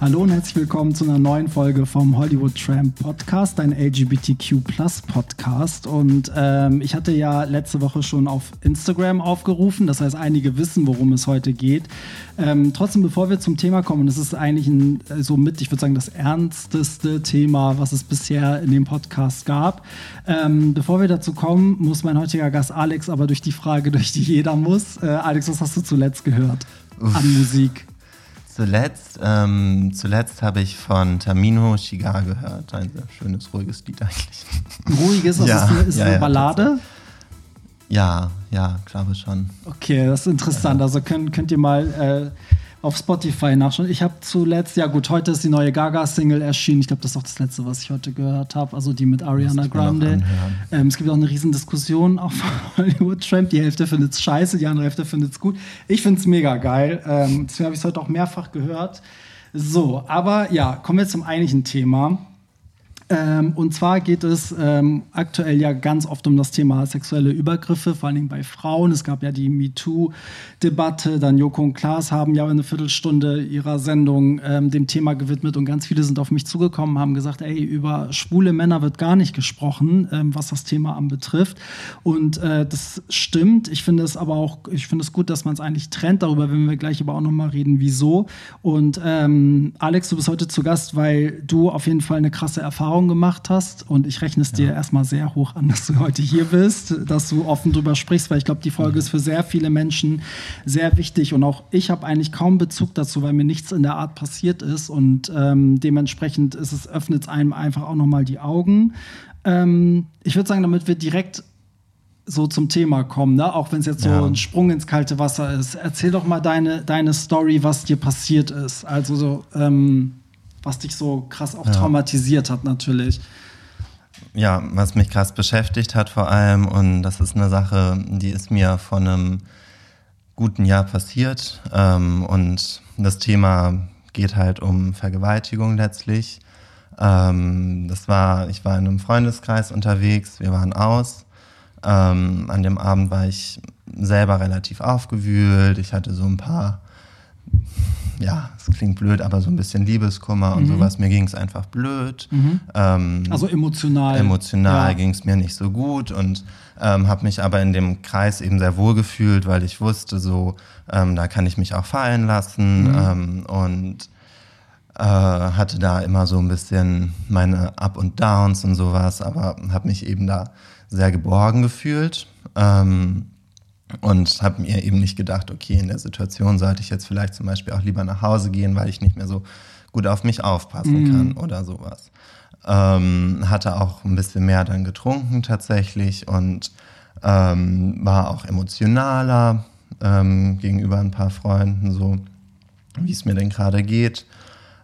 Hallo und herzlich willkommen zu einer neuen Folge vom Hollywood Tramp Podcast, ein LGBTQ Podcast. Und ähm, ich hatte ja letzte Woche schon auf Instagram aufgerufen, das heißt, einige wissen, worum es heute geht. Ähm, trotzdem, bevor wir zum Thema kommen, und es ist eigentlich ein, so mit, ich würde sagen, das ernsteste Thema, was es bisher in dem Podcast gab. Ähm, bevor wir dazu kommen, muss mein heutiger Gast Alex aber durch die Frage, durch die jeder muss. Äh, Alex, was hast du zuletzt gehört an Musik? Zuletzt, ähm, zuletzt habe ich von Tamino Shiga gehört. Ein sehr schönes, ruhiges Lied eigentlich. Ruhiges, also ja, ist eine, ist ja, eine Ballade? Ja, ja, glaube schon. Okay, das ist interessant. Also könnt, könnt ihr mal äh, auf Spotify nachschauen. Ich habe zuletzt, ja gut, heute ist die neue Gaga-Single erschienen. Ich glaube, das ist auch das letzte, was ich heute gehört habe. Also die mit Ariana Grande. Ähm, es gibt auch eine riesen Diskussion auf Hollywood Tramp. Die Hälfte findet es scheiße, die andere Hälfte findet es gut. Ich finde es mega geil. Ähm, deswegen habe ich es heute auch mehrfach gehört. So, aber ja, kommen wir zum eigentlichen Thema. Ähm, und zwar geht es ähm, aktuell ja ganz oft um das Thema sexuelle Übergriffe, vor Dingen bei Frauen. Es gab ja die MeToo-Debatte, dann Joko und Klaas haben ja eine Viertelstunde ihrer Sendung ähm, dem Thema gewidmet und ganz viele sind auf mich zugekommen, haben gesagt, ey, über schwule Männer wird gar nicht gesprochen, ähm, was das Thema anbetrifft. Und äh, das stimmt. Ich finde es aber auch, ich finde es gut, dass man es eigentlich trennt. Darüber werden wir gleich aber auch nochmal reden, wieso. Und ähm, Alex, du bist heute zu Gast, weil du auf jeden Fall eine krasse Erfahrung Erfahrung gemacht hast. Und ich rechne es dir ja. erstmal sehr hoch an, dass du heute hier bist, dass du offen drüber sprichst, weil ich glaube, die Folge mhm. ist für sehr viele Menschen sehr wichtig. Und auch ich habe eigentlich kaum Bezug dazu, weil mir nichts in der Art passiert ist. Und ähm, dementsprechend ist es, öffnet es einem einfach auch nochmal die Augen. Ähm, ich würde sagen, damit wir direkt so zum Thema kommen, ne? auch wenn es jetzt ja. so ein Sprung ins kalte Wasser ist. Erzähl doch mal deine, deine Story, was dir passiert ist. Also so, ähm, was dich so krass auch ja. traumatisiert hat natürlich. Ja, was mich krass beschäftigt hat vor allem, und das ist eine Sache, die ist mir vor einem guten Jahr passiert. Ähm, und das Thema geht halt um Vergewaltigung letztlich. Ähm, das war, ich war in einem Freundeskreis unterwegs, wir waren aus. Ähm, an dem Abend war ich selber relativ aufgewühlt. Ich hatte so ein paar ja, es klingt blöd, aber so ein bisschen Liebeskummer und mhm. sowas. Mir ging es einfach blöd. Mhm. Ähm, also emotional. Emotional ja. ging es mir nicht so gut und ähm, habe mich aber in dem Kreis eben sehr wohl gefühlt, weil ich wusste, so, ähm, da kann ich mich auch fallen lassen mhm. Ähm, und äh, hatte da immer so ein bisschen meine Up und Downs und sowas, aber habe mich eben da sehr geborgen gefühlt. Ähm, und habe mir eben nicht gedacht, okay, in der Situation sollte ich jetzt vielleicht zum Beispiel auch lieber nach Hause gehen, weil ich nicht mehr so gut auf mich aufpassen mhm. kann oder sowas. Ähm, hatte auch ein bisschen mehr dann getrunken tatsächlich und ähm, war auch emotionaler ähm, gegenüber ein paar Freunden, so wie es mir denn gerade geht.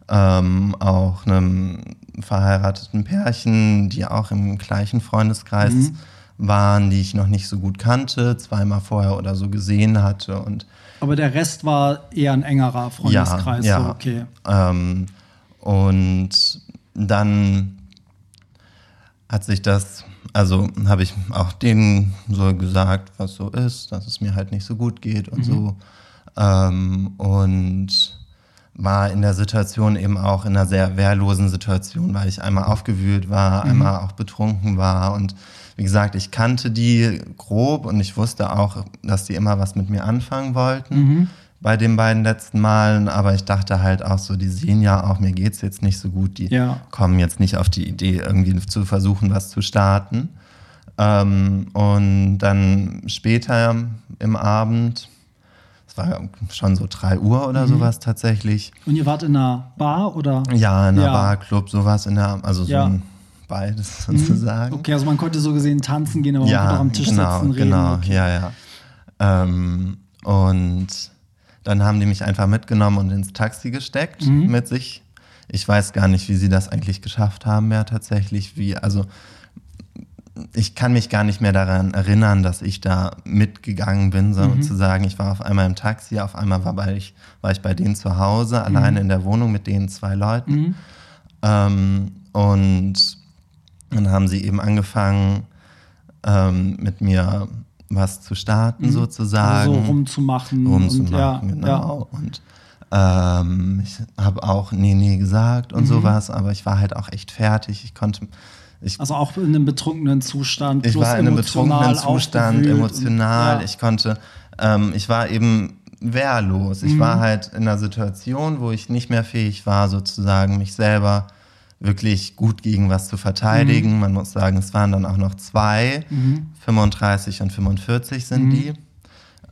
Ähm, auch einem verheirateten Pärchen, die auch im gleichen Freundeskreis mhm waren, die ich noch nicht so gut kannte, zweimal vorher oder so gesehen hatte. Und Aber der Rest war eher ein engerer Freundeskreis. Ja, ja. So, okay. Ähm, und dann hat sich das, also habe ich auch denen so gesagt, was so ist, dass es mir halt nicht so gut geht und mhm. so. Ähm, und war in der Situation eben auch in einer sehr wehrlosen Situation, weil ich einmal aufgewühlt war, mhm. einmal auch betrunken war und wie gesagt, ich kannte die grob und ich wusste auch, dass die immer was mit mir anfangen wollten. Mhm. Bei den beiden letzten Malen, aber ich dachte halt auch so, die sehen ja auch, mir geht es jetzt nicht so gut, die ja. kommen jetzt nicht auf die Idee, irgendwie zu versuchen, was zu starten. Ähm, und dann später im Abend, es war schon so 3 Uhr oder mhm. sowas tatsächlich. Und ihr wart in einer Bar oder? Ja, in einer ja. Barclub, sowas in der, also so ja. ein beides mhm. sozusagen. Okay, also man konnte so gesehen tanzen gehen, aber ja, man konnte auch am Tisch genau, sitzen, reden. Genau, okay. ja, ja. Ähm, und dann haben die mich einfach mitgenommen und ins Taxi gesteckt mhm. mit sich. Ich weiß gar nicht, wie sie das eigentlich geschafft haben, mehr tatsächlich. Wie, also ich kann mich gar nicht mehr daran erinnern, dass ich da mitgegangen bin, sondern mhm. zu sagen, ich war auf einmal im Taxi, auf einmal war, ich, war ich bei denen zu Hause, alleine mhm. in der Wohnung mit den zwei Leuten. Mhm. Ähm, und dann haben sie eben angefangen, ähm, mit mir was zu starten, sozusagen. Also so rumzumachen. rumzumachen, und, ja, genau. Und ähm, ich habe auch nee, nee gesagt Mhm. und sowas, aber ich war halt auch echt fertig. Ich konnte, ich, Ja. Also auch in einem betrunkenen Zustand. ich war in einem emotional betrunkenen Zustand, emotional. Und, ja. Ich konnte, ähm, ich war eben wehrlos. Ich Mhm. war halt in einer Situation, wo ich nicht mehr fähig war, sozusagen mich selber wirklich gut gegen was zu verteidigen. Mhm. Man muss sagen, es waren dann auch noch zwei, 35 und 45 Mhm. sind die.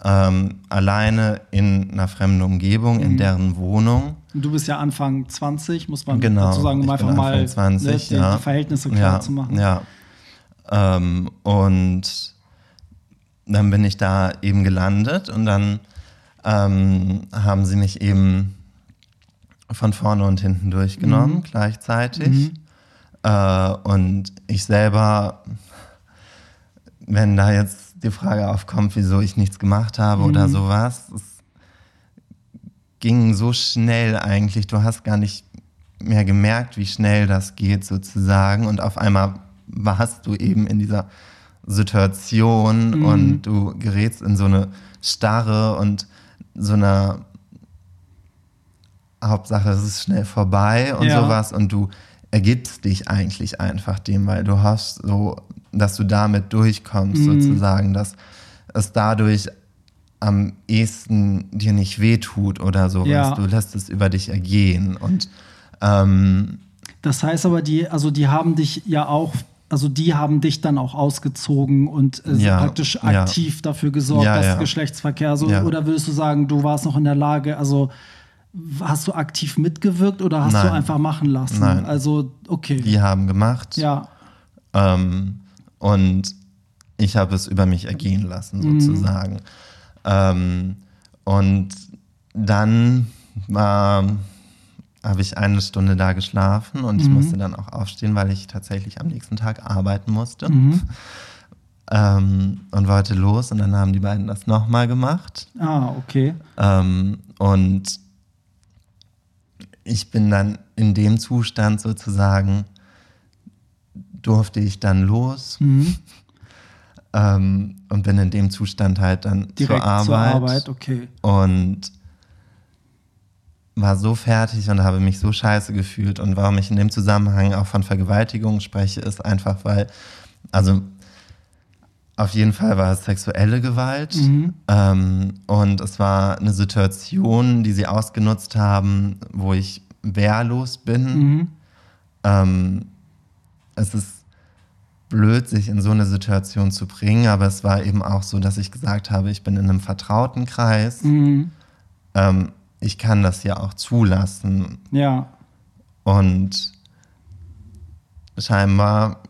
Ähm, alleine in einer fremden Umgebung, Mhm. in deren Wohnung. Und du bist ja Anfang 20, muss man Genau, dazu sagen, um einfach mal Anfang 20, ne, die, ja. die Verhältnisse klar ja, zu machen. Ja. Ähm, und dann bin ich da eben gelandet und dann ähm, haben sie mich eben von vorne und hinten durchgenommen, Mhm. gleichzeitig. Äh, und ich selber, wenn da jetzt die Frage aufkommt, wieso ich nichts gemacht habe Mhm. oder sowas, es ging so schnell eigentlich, du hast gar nicht mehr gemerkt, wie schnell das geht sozusagen und auf einmal warst du eben in dieser Situation Mhm. und du gerätst in so eine Starre und so eine Hauptsache, es ist schnell vorbei und Ja. sowas und du ergibst dich eigentlich einfach dem, weil du hast so, dass du damit durchkommst Mhm. sozusagen, dass es dadurch am ehesten dir nicht wehtut oder sowas. Ja. Du lässt es über dich ergehen und ähm, Das heißt aber, die, also die haben dich ja auch, also die haben dich dann auch ausgezogen und äh, Ja, praktisch ja. aktiv dafür gesorgt, Ja, dass ja. Geschlechtsverkehr so, Ja. oder würdest du sagen, du warst noch in der Lage, also hast du aktiv mitgewirkt oder hast du Nein. einfach machen lassen? Nein. Also, okay. die haben gemacht Ja. ähm, und ich habe es über mich ergehen lassen sozusagen. Ähm, und dann war habe ich eine Stunde da geschlafen und ich musste dann auch aufstehen, weil ich tatsächlich am nächsten Tag arbeiten musste. Ähm, und wollte los und dann haben die beiden das nochmal gemacht. Ah, okay. Ähm, und ich bin dann in dem Zustand sozusagen, durfte ich dann los Mhm. ähm, und bin in dem Zustand halt dann Direkt zur Arbeit, zur Arbeit, okay. und war so fertig und habe mich so scheiße gefühlt. Und warum ich in dem Zusammenhang auch von Vergewaltigung spreche, ist einfach, weil, also auf jeden Fall war es sexuelle Gewalt. Ähm, und es war eine Situation, die sie ausgenutzt haben, wo ich wehrlos bin. Ähm, es ist blöd, sich in so eine Situation zu bringen, aber es war eben auch so, dass ich gesagt habe, ich bin in einem vertrauten Kreis. Mhm. Ähm, ich kann das ja auch zulassen. Ja. Und scheinbar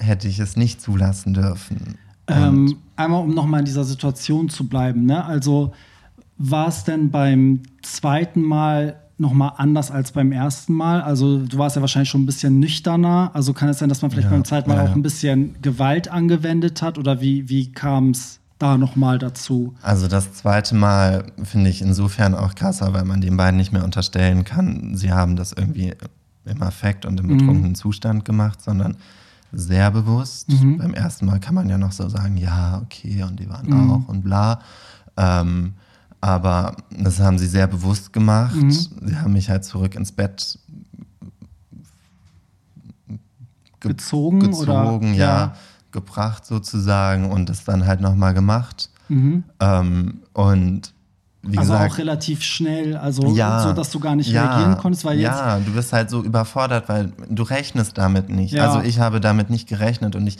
hätte ich es nicht zulassen dürfen. Ähm, einmal, um nochmal in dieser Situation zu bleiben. Ne? Also war es denn beim zweiten Mal nochmal anders als beim ersten Mal? Also du warst ja wahrscheinlich schon ein bisschen nüchterner. Also kann es sein, dass man vielleicht Ja, beim zweiten Mal ja, auch ein bisschen Gewalt angewendet hat? Oder wie, wie kam es da nochmal dazu? Also das zweite Mal finde ich insofern auch krasser, weil man den beiden nicht mehr unterstellen kann, sie haben das irgendwie im Affekt und im betrunkenen Zustand gemacht, sondern sehr bewusst. Beim ersten Mal kann man ja noch so sagen, ja, okay, und die waren auch und bla. Ähm, aber das haben sie sehr bewusst gemacht. Sie haben mich halt zurück ins Bett ge- Gezogen, gezogen, oder? ja, gebracht sozusagen und das dann halt nochmal gemacht. Mhm. Ähm, und wie Also gesagt, auch relativ schnell, also ja, so, dass du gar nicht ja, reagieren konntest, weil jetzt Ja, du bist halt so überfordert, weil du rechnest damit nicht. Ja. Also ich habe damit nicht gerechnet und ich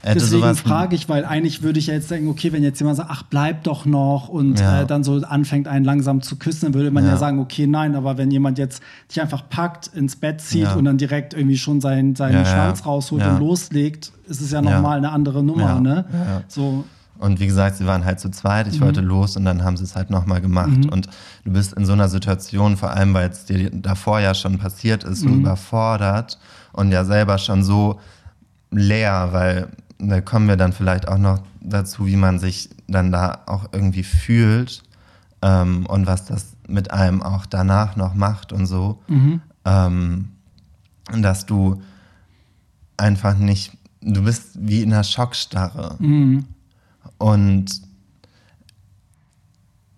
hätte Deswegen frage ich, weil eigentlich würde ich ja jetzt denken, okay, wenn jetzt jemand sagt, ach, bleib doch noch und Ja. äh, dann so anfängt, einen langsam zu küssen, dann würde man ja. Ja. sagen, okay, nein, aber wenn jemand jetzt dich einfach packt, ins Bett zieht Ja. und dann direkt irgendwie schon seinen, seinen Ja, ja. Schwanz rausholt Ja. und loslegt, ist es ja Ja. nochmal eine andere Nummer, Ja. ne? Ja, ja. So, Und wie gesagt, sie waren halt zu zweit, ich wollte los und dann haben sie es halt nochmal gemacht. Und du bist in so einer Situation, vor allem weil es dir davor ja schon passiert ist, so überfordert und ja selber schon so leer, weil da kommen wir dann vielleicht auch noch dazu, wie man sich dann da auch irgendwie fühlt ähm, und was das mit einem auch danach noch macht und so. Ähm, dass du einfach nicht, du bist wie in einer Schockstarre. Mhm. Und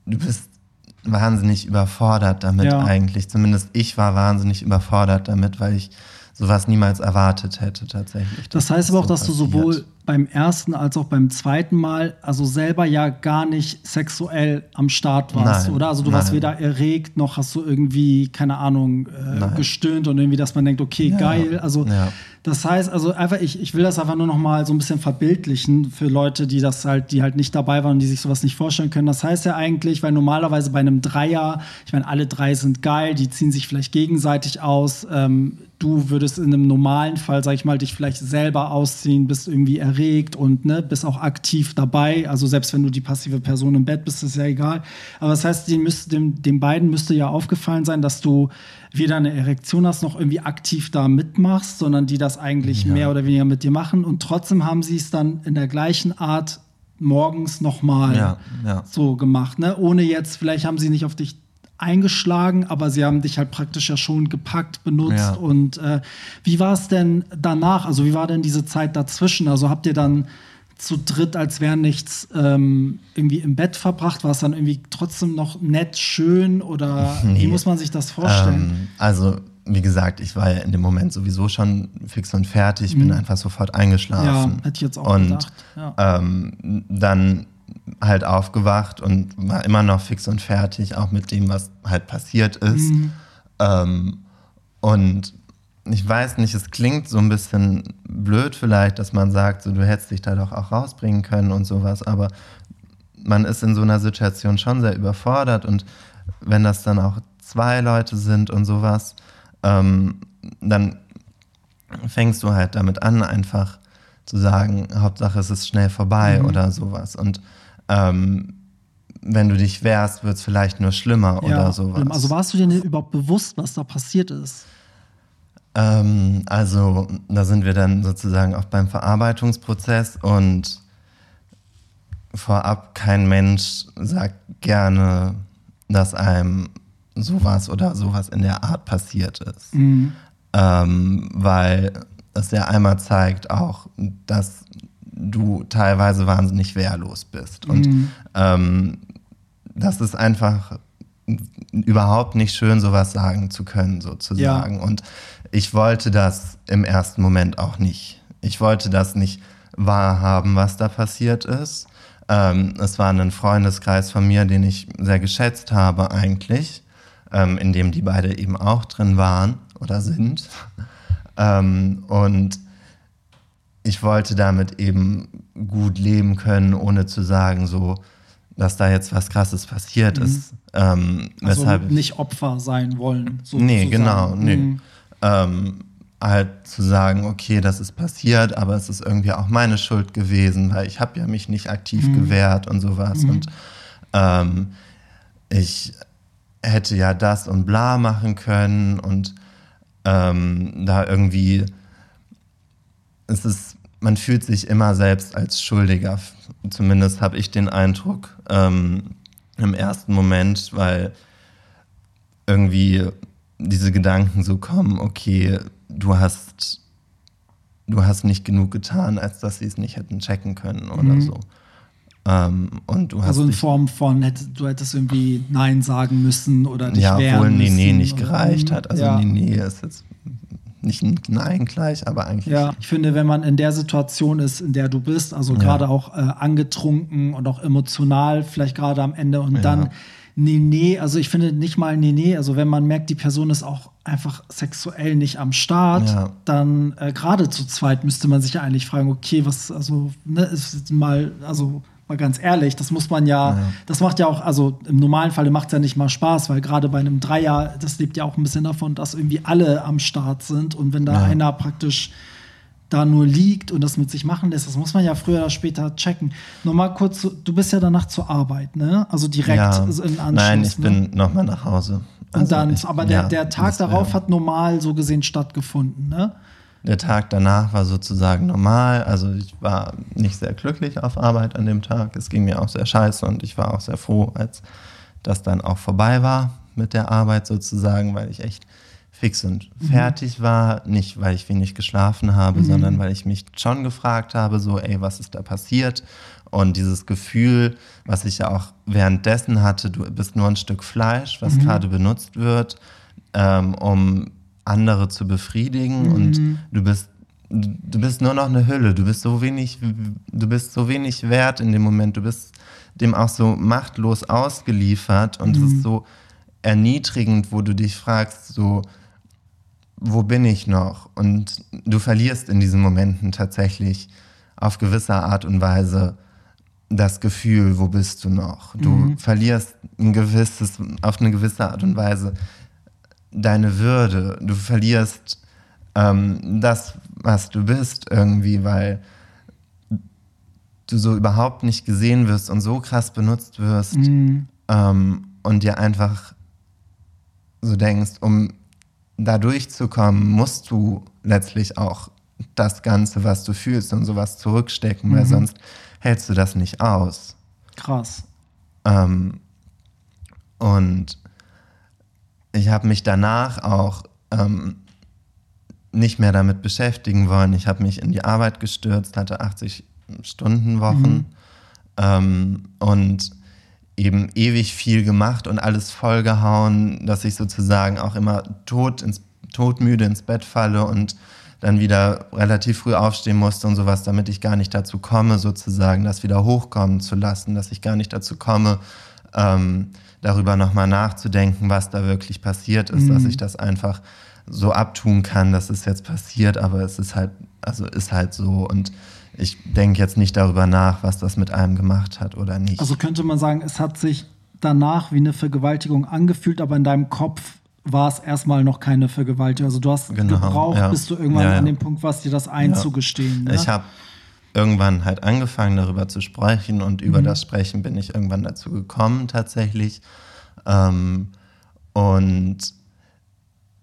du bist wahnsinnig überfordert damit Ja. eigentlich. Zumindest ich war wahnsinnig überfordert damit, weil ich sowas niemals erwartet hätte tatsächlich. Das heißt aber auch, so dass du passiert. sowohl beim ersten als auch beim zweiten Mal, also selber ja gar nicht sexuell am Start warst, Nein, oder? Also du warst nein. weder erregt, noch hast du irgendwie, keine Ahnung, äh, gestöhnt und irgendwie, dass man denkt, okay, Ja. geil. Also Ja. das heißt, also einfach, ich, ich will das einfach nur noch mal so ein bisschen verbildlichen für Leute, die das halt, die halt nicht dabei waren und die sich sowas nicht vorstellen können. Das heißt ja eigentlich, weil normalerweise bei einem Dreier, ich meine, alle drei sind geil, die ziehen sich vielleicht gegenseitig aus. Ähm, du würdest in einem normalen Fall, sag ich mal, dich vielleicht selber ausziehen, bist irgendwie erregt und ne, bist auch aktiv dabei. Also selbst wenn du die passive Person im Bett bist, ist ja egal. Aber das heißt, den, müsste, dem, den beiden müsste ja aufgefallen sein, dass du weder eine Erektion hast, noch irgendwie aktiv da mitmachst, sondern die das eigentlich mehr oder weniger mit dir machen. Und trotzdem haben sie es dann in der gleichen Art morgens nochmal Ja, ja. so gemacht. Ne? Ohne jetzt, vielleicht haben sie nicht auf dich eingeschlagen, aber sie haben dich halt praktisch ja schon gepackt, benutzt. Ja. Und äh, wie war es denn danach? Also wie war denn diese Zeit dazwischen? Also habt ihr dann zu dritt, als wäre nichts ähm, irgendwie im Bett verbracht? War es dann irgendwie trotzdem noch nett, schön oder wie Nee. muss man sich das vorstellen? Ähm, also, wie gesagt, ich war ja in dem Moment sowieso schon fix und fertig, bin einfach sofort eingeschlafen. Mhm. Ja, hätte ich jetzt auch und, gedacht, ja. Ähm, dann halt aufgewacht und war immer noch fix und fertig, auch mit dem, was halt passiert ist. Mhm. Ähm, und ich weiß nicht, es klingt so ein bisschen blöd vielleicht, dass man sagt, so, du hättest dich da doch auch rausbringen können und sowas, aber man ist in so einer Situation schon sehr überfordert und wenn das dann auch zwei Leute sind und sowas, ähm, dann fängst du halt damit an, einfach zu sagen, Hauptsache es ist schnell vorbei Mhm. oder sowas. Und ähm, wenn du dich wehrst, wird es vielleicht nur schlimmer oder sowas. Also warst du dir denn überhaupt bewusst, was da passiert ist? Ähm, also da sind wir dann sozusagen auch beim Verarbeitungsprozess und vorab kein Mensch sagt gerne, dass einem sowas oder sowas in der Art passiert ist. Ähm, weil das ja einmal zeigt auch, dass du teilweise wahnsinnig wehrlos bist. Und ähm, das ist einfach überhaupt nicht schön, sowas sagen zu können, sozusagen. Und ich wollte das im ersten Moment auch nicht. Ich wollte das nicht wahrhaben, was da passiert ist. Ähm, es war ein Freundeskreis von mir, den ich sehr geschätzt habe eigentlich, ähm, in dem die beide eben auch drin waren oder sind. Ähm, und ich wollte damit eben gut leben können, ohne zu sagen, so, dass da jetzt was Krasses passiert ist. Ähm, Also weshalb ich- nicht Opfer sein wollen. So nee, genau, nee. Mhm. Ähm, halt zu sagen, okay, das ist passiert, aber es ist irgendwie auch meine Schuld gewesen, weil ich habe ja mich nicht aktiv Mhm. gewehrt und sowas. Und ähm, ich hätte ja das und bla machen können und ähm, da irgendwie, es ist, man fühlt sich immer selbst als Schuldiger. Zumindest habe ich den Eindruck ähm, im ersten Moment, weil irgendwie diese Gedanken so kommen, okay, du hast, du hast nicht genug getan, als dass sie es nicht hätten checken können oder so. Ähm, und du hast Also in Form von, du hättest irgendwie Nein sagen müssen oder dich ja, wehren obwohl nee, müssen. nee nicht gereicht hat. Also ja. nee, nee ist jetzt nicht ein Nein gleich, aber eigentlich Ja, ich finde, wenn man in der Situation ist, in der du bist, also gerade auch äh, angetrunken und auch emotional, vielleicht gerade am Ende und dann nee, nee, also ich finde nicht mal nee, nee, also wenn man merkt, die Person ist auch einfach sexuell nicht am Start, Ja. dann äh, gerade zu zweit müsste man sich ja eigentlich fragen, okay, was, also, ne, ist mal, also mal ganz ehrlich, das muss man ja, das macht ja auch, also im normalen Falle macht es ja nicht mal Spaß, weil gerade bei einem Dreier, das lebt ja auch ein bisschen davon, dass irgendwie alle am Start sind und wenn da Ja. einer praktisch da nur liegt und das mit sich machen lässt, das muss man ja früher oder später checken. Nochmal kurz, du bist ja danach zur Arbeit, ne? Also direkt ja. in Anschluss. Nein, ich ne? bin nochmal nach Hause. Und Also dann, ich- aber der, ja, der Tag darauf hat normal so gesehen stattgefunden, ne? Der Tag danach war sozusagen normal. Also ich war nicht sehr glücklich auf Arbeit an dem Tag. Es ging mir auch sehr scheiße und ich war auch sehr froh, als das dann auch vorbei war mit der Arbeit sozusagen, weil ich echt fix und fertig war. Nicht, weil ich wenig geschlafen habe, Mhm. sondern weil ich mich schon gefragt habe, so, ey, was ist da passiert? Und dieses Gefühl, was ich ja auch währenddessen hatte, du bist nur ein Stück Fleisch, was gerade benutzt wird, ähm, um andere zu befriedigen und du bist du bist nur noch eine Hülle, du bist so wenig du bist so wenig wert in dem Moment, du bist dem auch so machtlos ausgeliefert und es ist so erniedrigend, wo du dich fragst, so wo bin ich noch? Und du verlierst in diesen Momenten tatsächlich auf gewisse Art und Weise das Gefühl, wo bist du noch? Du verlierst ein gewisses, auf eine gewisse Art und Weise deine Würde. Du verlierst ähm, das, was du bist irgendwie, weil du so überhaupt nicht gesehen wirst und so krass benutzt wirst ähm, und dir einfach so denkst, um da durchzukommen, musst du letztlich auch das Ganze, was du fühlst und sowas zurückstecken, weil sonst hältst du das nicht aus. Krass. Ähm, und ich habe mich danach auch ähm, nicht mehr damit beschäftigen wollen. Ich habe mich in die Arbeit gestürzt, hatte 80 Stunden Wochen ähm, und eben ewig viel gemacht und alles vollgehauen, dass ich sozusagen auch immer tot ins, todmüde ins Bett falle und dann wieder relativ früh aufstehen musste und sowas, damit ich gar nicht dazu komme, sozusagen das wieder hochkommen zu lassen, dass ich gar nicht dazu komme, ähm, darüber nochmal nachzudenken, was da wirklich passiert ist, dass ich das einfach so abtun kann, dass es jetzt passiert, aber es ist halt, also ist halt so und ich denke jetzt nicht darüber nach, was das mit einem gemacht hat oder nicht. Also könnte man sagen, es hat sich danach wie eine Vergewaltigung angefühlt, aber in deinem Kopf war es erstmal noch keine Vergewaltigung. Also du hast Genau, gebraucht, ja. bis du irgendwann Ja, ja. an dem Punkt warst, dir das einzugestehen. Ne? Ich habe irgendwann halt angefangen, darüber zu sprechen und über das Sprechen bin ich irgendwann dazu gekommen tatsächlich. Ähm, und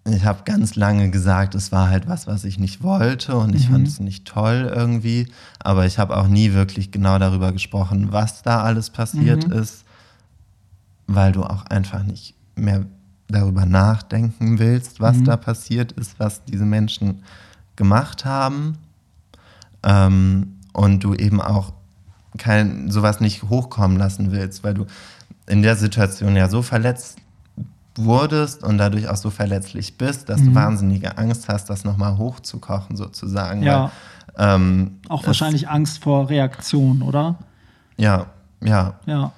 ich habe ganz lange gesagt, es war halt was, was ich nicht wollte und ich fand es nicht toll irgendwie. Aber ich habe auch nie wirklich genau darüber gesprochen, was da alles passiert ist, weil du auch einfach nicht mehr darüber nachdenken willst, was da passiert ist, was diese Menschen gemacht haben. Ähm, und du eben auch kein, sowas nicht hochkommen lassen willst, weil du in der Situation ja so verletzt wurdest und dadurch auch so verletzlich bist, dass du wahnsinnige Angst hast, das nochmal hochzukochen sozusagen. Ja. Weil, ähm, Auch wahrscheinlich Angst vor Reaktion, oder? Ja, ja. Ja.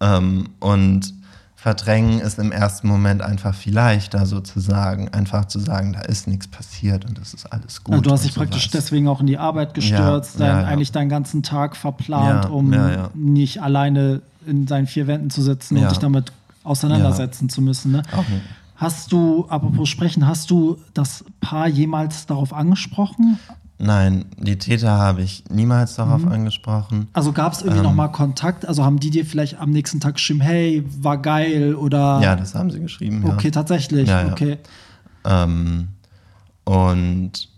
Ähm, und verdrängen ist im ersten Moment einfach viel leichter sozusagen. Einfach zu sagen, da ist nichts passiert und das ist alles gut. Also du hast dich praktisch sowas. deswegen auch in die Arbeit gestürzt, Ja, ja, ja. eigentlich deinen ganzen Tag verplant, um nicht alleine in seinen vier Wänden zu sitzen und dich damit auseinandersetzen zu müssen. Ne? Nicht. Hast du, apropos sprechen, hast du das Paar jemals darauf angesprochen? Nein, die Täter habe ich niemals darauf Mhm. angesprochen. Also gab es irgendwie Ähm. noch mal Kontakt? Also haben die dir vielleicht am nächsten Tag geschrieben, hey, war geil oder Ja, das haben sie geschrieben. Ja. okay, tatsächlich, Ja, ja. okay. Ähm, und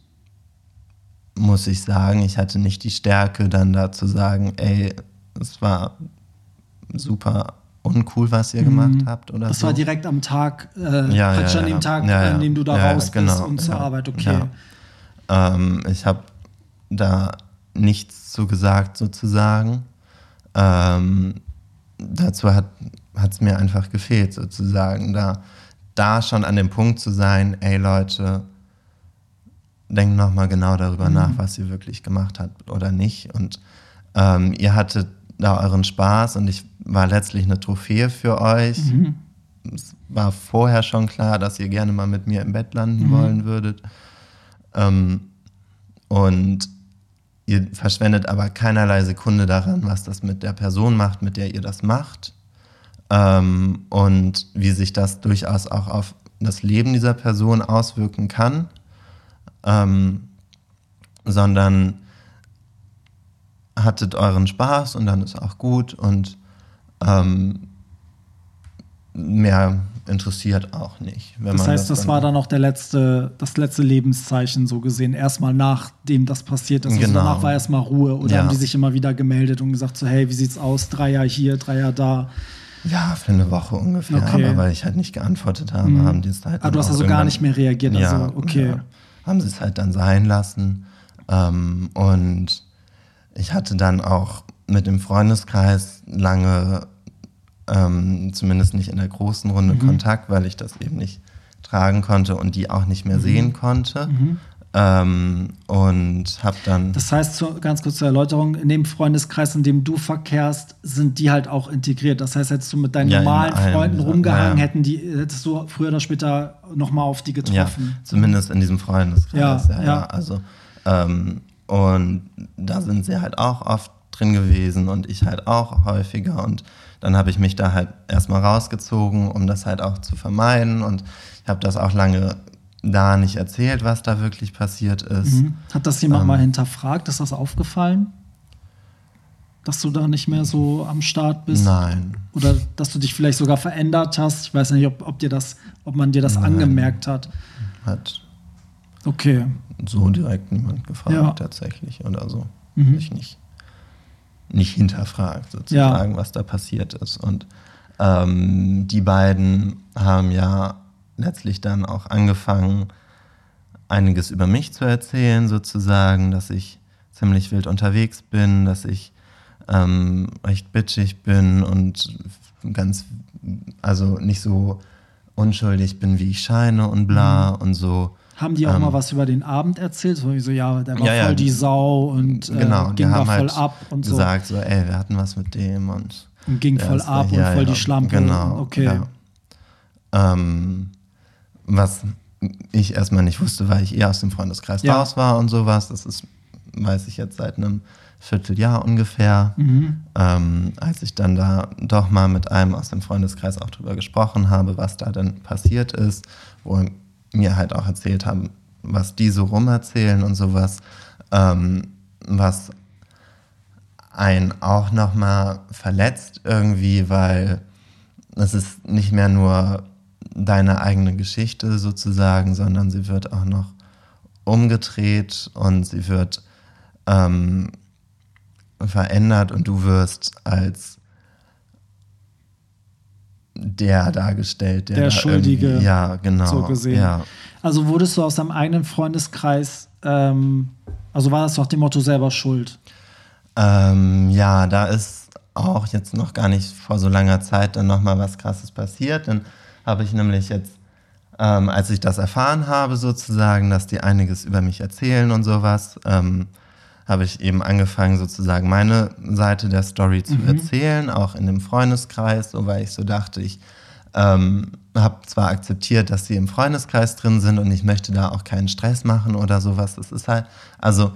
muss ich sagen, ich hatte nicht die Stärke, dann da zu sagen, ey, es war super uncool, was ihr gemacht habt oder Mhm. Das so. war direkt am Tag, äh, Ja, ja, an dem. Tag, an dem du da raus bist genau, und zur. Arbeit, okay. Ähm, ich habe da nichts zu gesagt, sozusagen. Ähm, dazu hat es mir einfach gefehlt, sozusagen, da, da schon an dem Punkt zu sein, ey Leute, denkt nochmal genau darüber Mhm. nach, was ihr wirklich gemacht habt oder nicht. Und ähm, ihr hattet da euren Spaß und ich war letztlich eine Trophäe für euch. Mhm. Es war vorher schon klar, dass ihr gerne mal mit mir im Bett landen Mhm. wollen würdet. Ähm, und ihr verschwendet aber keinerlei Sekunde daran, was das mit der Person macht, mit der ihr das macht. Ähm, und wie sich das durchaus auch auf das Leben dieser Person auswirken kann. Ähm, sondern hattet euren Spaß und dann ist auch gut und ähm, mehr interessiert auch nicht. Das heißt, das war dann auch der letzte, das letzte Lebenszeichen so gesehen. Erstmal nachdem das passiert ist. Also Genau. danach war erstmal Ruhe oder Ja. haben die sich immer wieder gemeldet und gesagt so, hey, wie sieht's aus? Drei Jahre hier, drei Jahre da. Ja, für eine Woche ungefähr, Okay. aber weil ich halt nicht geantwortet habe, Mhm. haben die es halt Ah, du hast also gar nicht mehr reagiert, also, ja, okay. Ja, haben sie es halt dann sein lassen. Ähm, und ich hatte dann auch mit dem Freundeskreis lange, ähm, zumindest nicht in der großen Runde, Mhm. Kontakt, weil ich das eben nicht tragen konnte und die auch nicht mehr Mhm. sehen konnte. Ähm, und habe dann. Das heißt, zu, ganz kurz zur Erläuterung, in dem Freundeskreis, in dem du verkehrst, sind die halt auch integriert. Das heißt, hättest du mit deinen Ja, normalen allen Freunden rumgehangen, ja. hätten die, hättest du früher oder später nochmal auf die Ja, getroffen. zumindest in diesem Freundeskreis. Ja, Ja, ja, ja. Also, ähm, und da sind sie halt auch oft drin gewesen und ich halt auch häufiger. Und dann habe ich mich da halt erstmal rausgezogen, um das halt auch zu vermeiden. Und ich habe das auch lange da nicht erzählt, was da wirklich passiert ist. Mhm. Hat das jemand Ähm. mal hinterfragt? Ist das aufgefallen? Dass du da nicht mehr so am Start bist? Nein. Oder dass du dich vielleicht sogar verändert hast? Ich weiß nicht, ob, ob, dir das, ob man dir das Nein. angemerkt hat. Hat Okay. so direkt niemand gefragt, Ja. tatsächlich. Oder so. Mhm. Ich nicht, nicht hinterfragt, sozusagen, was da passiert ist. Und ähm, die beiden haben ja letztlich dann auch angefangen, einiges über mich zu erzählen, sozusagen, dass ich ziemlich wild unterwegs bin, dass ich ähm, recht bitchig bin und ganz, also nicht so unschuldig bin, wie ich scheine und bla und so. Haben die auch Ähm, mal was über den Abend erzählt? So, wie so ja, der war Ja, ja. voll die Sau und äh, Genau, die ging da voll halt ab und so. gesagt, so. ey, wir hatten was mit dem und Und ging der voll ab da- und ja, voll die ja, Schlampe. Genau. Okay. Ja. Ähm, was ich erstmal nicht wusste, weil ich eher aus dem Freundeskreis Ja. raus war und sowas. Das ist, weiß ich jetzt seit einem Vierteljahr ungefähr. Mhm. Ähm, als ich dann da doch mal mit einem aus dem Freundeskreis auch drüber gesprochen habe, was da denn passiert ist, wo mir halt auch erzählt haben, was die so rumerzählen und sowas, ähm, was einen auch nochmal verletzt irgendwie, weil es ist nicht mehr nur deine eigene Geschichte sozusagen, sondern sie wird auch noch umgedreht und sie wird ähm, verändert und du wirst als der dargestellt, der, Der Schuldige, ja genau, so gesehen. ja, Also wurdest du aus deinem eigenen Freundeskreis, ähm, also war das doch dem Motto selber schuld? Ähm, ja, da ist auch jetzt noch gar nicht vor so langer Zeit dann nochmal was Krasses passiert. Dann habe ich nämlich jetzt, ähm, als ich das erfahren habe, sozusagen, dass die einiges über mich erzählen und sowas, ähm, habe ich eben angefangen, sozusagen meine Seite der Story zu erzählen, auch in dem Freundeskreis, so weil ich so dachte, ich ähm, habe zwar akzeptiert, dass sie im Freundeskreis drin sind und ich möchte da auch keinen Stress machen oder sowas. Das ist halt, also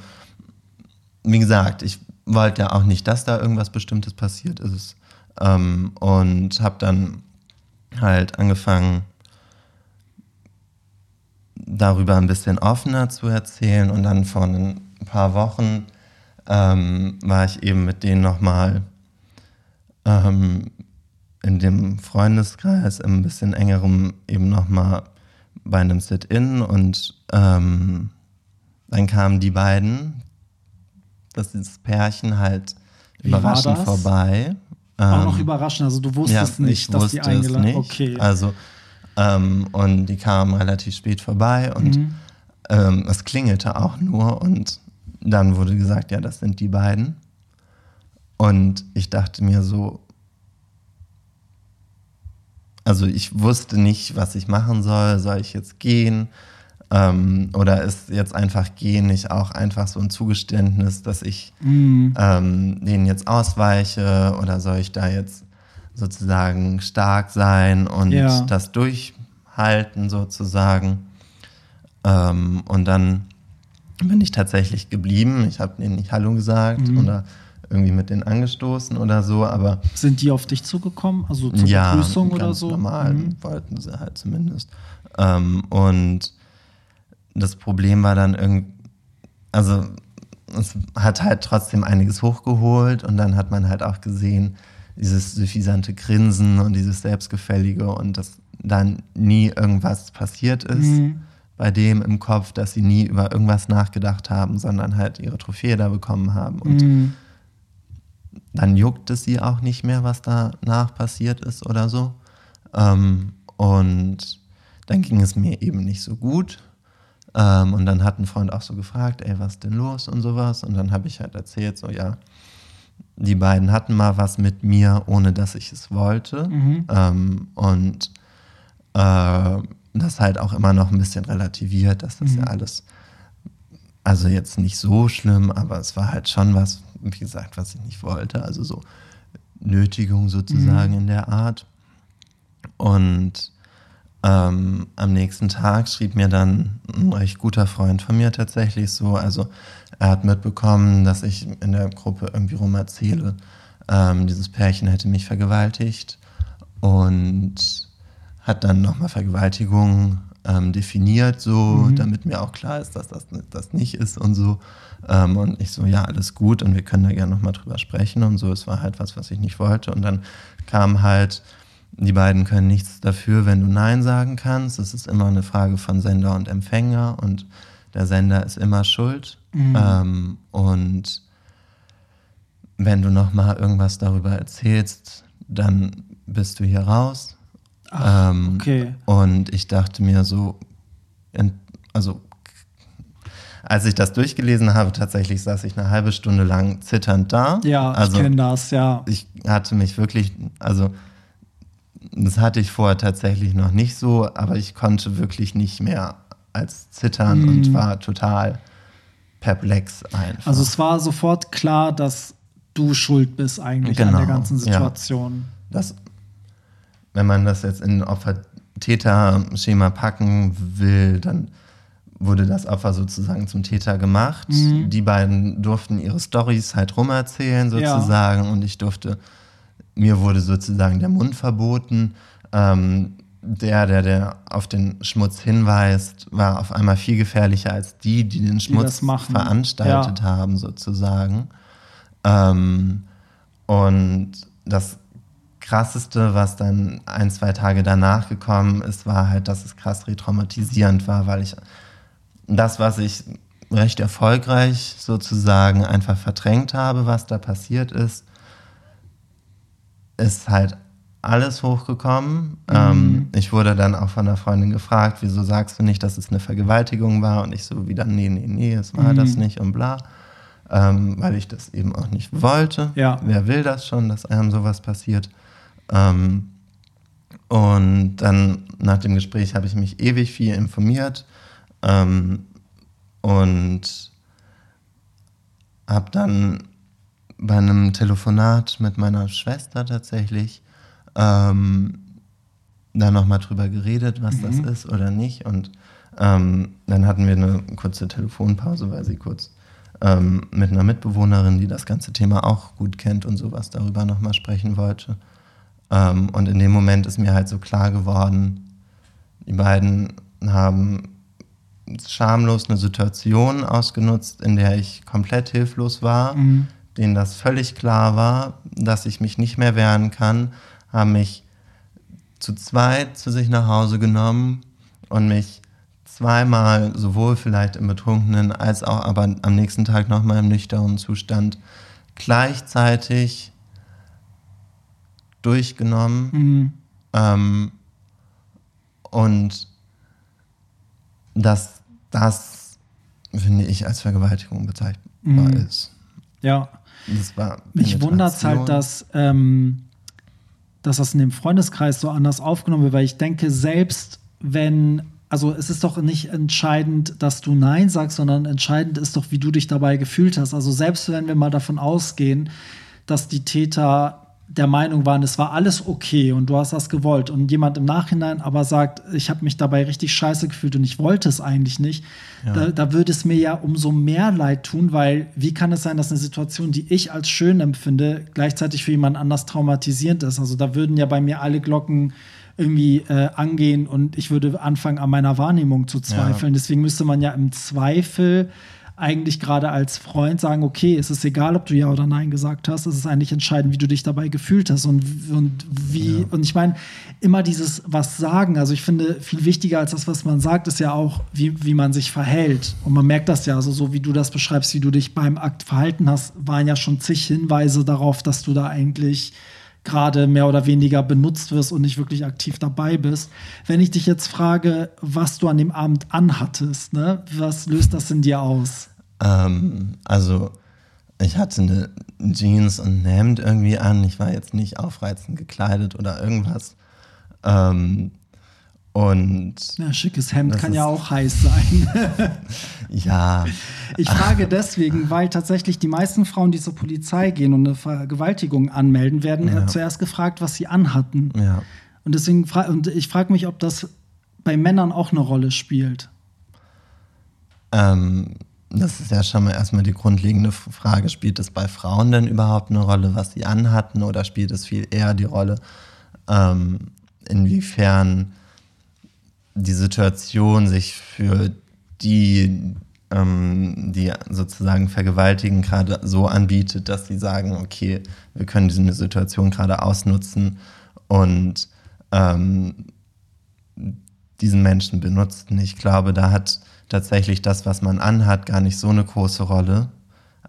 wie gesagt, ich wollte ja auch nicht, dass da irgendwas Bestimmtes passiert ist. Ähm, und habe dann halt angefangen, darüber ein bisschen offener zu erzählen. Und dann vor ein paar Wochen ähm, war ich eben mit denen nochmal ähm, in dem Freundeskreis, im bisschen engerem eben nochmal bei einem Sit-In und ähm, dann kamen die beiden, das ist Pärchen halt Wie überraschend vorbei. Auch noch Ähm, überraschend, also du wusstest nicht, ich dass die wusste eingeladen es nicht. Okay. Also, ähm, und die kamen relativ spät vorbei und Mhm. ähm, es klingelte auch nur und dann wurde gesagt, ja, das sind die beiden. Und ich dachte mir so, also ich wusste nicht, was ich machen soll. Soll ich jetzt gehen? Ähm, oder ist jetzt einfach gehen nicht auch einfach so ein Zugeständnis, dass ich Mhm. ähm, denen jetzt ausweiche? Oder soll ich da jetzt sozusagen stark sein und Ja. das durchhalten sozusagen? Ähm, und dann bin ich tatsächlich geblieben. Ich habe denen nicht Hallo gesagt Mhm. oder irgendwie mit denen angestoßen oder so, aber Sind die auf dich zugekommen? Also zur ja, Begrüßung oder so? normal, Mhm. wollten sie halt zumindest. Ähm, und das Problem war dann irgendwie, also es hat halt trotzdem einiges hochgeholt und dann hat man halt auch gesehen, dieses suffisante Grinsen und dieses Selbstgefällige und dass dann nie irgendwas passiert ist Mhm. Bei dem im Kopf, dass sie nie über irgendwas nachgedacht haben, sondern halt ihre Trophäe da bekommen haben. Und Mhm. dann juckt es sie auch nicht mehr, was danach passiert ist oder so. Ähm, und dann ging es mir eben nicht so gut. Ähm, und dann hat ein Freund auch so gefragt, ey, was ist denn los und sowas. Und dann habe ich halt erzählt, so ja, die beiden hatten mal was mit mir, ohne dass ich es wollte. Mhm. Ähm, und äh, das halt auch immer noch ein bisschen relativiert, dass das Mhm. ja alles, also jetzt nicht so schlimm, aber es war halt schon was, wie gesagt, was ich nicht wollte. Also so Nötigung sozusagen Mhm. in der Art. Und ähm, am nächsten Tag schrieb mir dann ein recht guter Freund von mir tatsächlich so, also er hat mitbekommen, dass ich in der Gruppe irgendwie rum erzähle, ähm, dieses Pärchen hätte mich vergewaltigt und hat dann nochmal Vergewaltigung ähm, definiert, so, Mhm. damit mir auch klar ist, dass das, das nicht ist und so. Ähm, und ich so, ja, alles gut und wir können da gerne nochmal drüber sprechen und so. Es war halt was, was ich nicht wollte. Und dann kam halt, die beiden können nichts dafür, wenn du Nein sagen kannst. Es ist immer eine Frage von Sender und Empfänger und der Sender ist immer schuld. Mhm. Ähm, und wenn du nochmal irgendwas darüber erzählst, dann bist du hier raus. Ach, Ähm, okay. Und ich dachte mir so, also als ich das durchgelesen habe, tatsächlich saß ich eine halbe Stunde lang zitternd da. Ja, also ich kenne das, ja. ich hatte mich wirklich, also das hatte ich vorher tatsächlich noch nicht so, aber ich konnte wirklich nicht mehr als zittern Mhm. und war total perplex einfach. Also es war sofort klar, dass du schuld bist eigentlich an Genau, der ganzen ja. Situation. das, wenn man das jetzt in Opfer-Täter-Schema packen will, dann wurde das Opfer sozusagen zum Täter gemacht. Mhm. Die beiden durften ihre Stories halt rumerzählen sozusagen und ich durfte, mir wurde sozusagen der Mund verboten. Ähm, der, der, der auf den Schmutz hinweist, war auf einmal viel gefährlicher als die, die den Schmutz machen. veranstaltet Ja. haben, sozusagen. Ähm, und das krasseste, was dann ein, zwei Tage danach gekommen ist, war halt, dass es krass retraumatisierend war, weil ich das, was ich recht erfolgreich sozusagen einfach verdrängt habe, was da passiert ist, ist halt alles hochgekommen. Ähm, ich wurde dann auch von einer Freundin gefragt, wieso sagst du nicht, dass es eine Vergewaltigung war? Und ich so wieder, nee, nee, nee, es war das nicht und bla. Ähm, weil ich das eben auch nicht wollte. Ja. Wer will das schon, dass einem sowas passiert? Ähm, und dann nach dem Gespräch habe ich mich ewig viel informiert ähm, und habe dann bei einem Telefonat mit meiner Schwester tatsächlich ähm, da nochmal drüber geredet, was das ist oder nicht. Und ähm, dann hatten wir eine kurze Telefonpause, weil sie kurz ähm, mit einer Mitbewohnerin, die das ganze Thema auch gut kennt und sowas darüber nochmal sprechen wollte. Ähm, und in dem Moment ist mir halt so klar geworden, die beiden haben schamlos eine Situation ausgenutzt, in der ich komplett hilflos war, Mhm. denen das völlig klar war, dass ich mich nicht mehr wehren kann, haben mich zu zweit zu sich nach Hause genommen und mich zweimal, sowohl vielleicht im betrunkenen als auch aber am nächsten Tag nochmal im nüchternen Zustand, gleichzeitig durchgenommen. Mhm. Ähm, und dass das, finde ich, als Vergewaltigung bezeichnbar Mhm. ist. Ja. Das war Mich wundert es halt, dass, ähm, dass das in dem Freundeskreis so anders aufgenommen wird, weil ich denke, selbst wenn, also es ist doch nicht entscheidend, dass du Nein sagst, sondern entscheidend ist doch, wie du dich dabei gefühlt hast. Also selbst wenn wir mal davon ausgehen, dass die Täter der Meinung waren, es war alles okay und du hast das gewollt und jemand im Nachhinein aber sagt, ich habe mich dabei richtig scheiße gefühlt und ich wollte es eigentlich nicht, da, da würde es mir ja umso mehr leid tun, weil wie kann es sein, dass eine Situation, die ich als schön empfinde, gleichzeitig für jemand anders traumatisierend ist? Also da würden ja bei mir alle Glocken irgendwie äh, angehen und ich würde anfangen, an meiner Wahrnehmung zu zweifeln. Deswegen müsste man ja im Zweifel eigentlich gerade als Freund sagen, okay, es ist egal, ob du ja oder nein gesagt hast, es ist eigentlich entscheidend, wie du dich dabei gefühlt hast und, und wie, ja. und ich meine, immer dieses was sagen, also ich finde, viel wichtiger als das, was man sagt, ist ja auch, wie, wie man sich verhält. Und man merkt das ja, also so wie du das beschreibst, wie du dich beim Akt verhalten hast, waren ja schon zig Hinweise darauf, dass du da eigentlich gerade mehr oder weniger benutzt wirst und nicht wirklich aktiv dabei bist. Wenn ich dich jetzt frage, was du an dem Abend anhattest, ne, was löst das in dir aus? Ähm, also ich hatte eine Jeans und ein Hemd irgendwie an. Ich war jetzt nicht aufreizend gekleidet oder irgendwas. Ähm, und ja, schickes Hemd kann ja auch heiß sein. ja. Ich frage deswegen, weil tatsächlich die meisten Frauen, die zur Polizei gehen und eine Vergewaltigung anmelden, werden ja. zuerst gefragt, was sie anhatten. Ja. Und deswegen fra und ich frage mich, ob das bei Männern auch eine Rolle spielt. Ähm, das ist ja schon mal erstmal die grundlegende Frage. Spielt es bei Frauen denn überhaupt eine Rolle, was sie anhatten, oder spielt es viel eher die Rolle, ähm, inwiefern die Situation sich für die, ähm, die sozusagen vergewaltigen, gerade so anbietet, dass sie sagen, okay, wir können diese Situation gerade ausnutzen und ähm, diesen Menschen benutzen. Ich glaube, da hat tatsächlich das, was man anhat, gar nicht so eine große Rolle,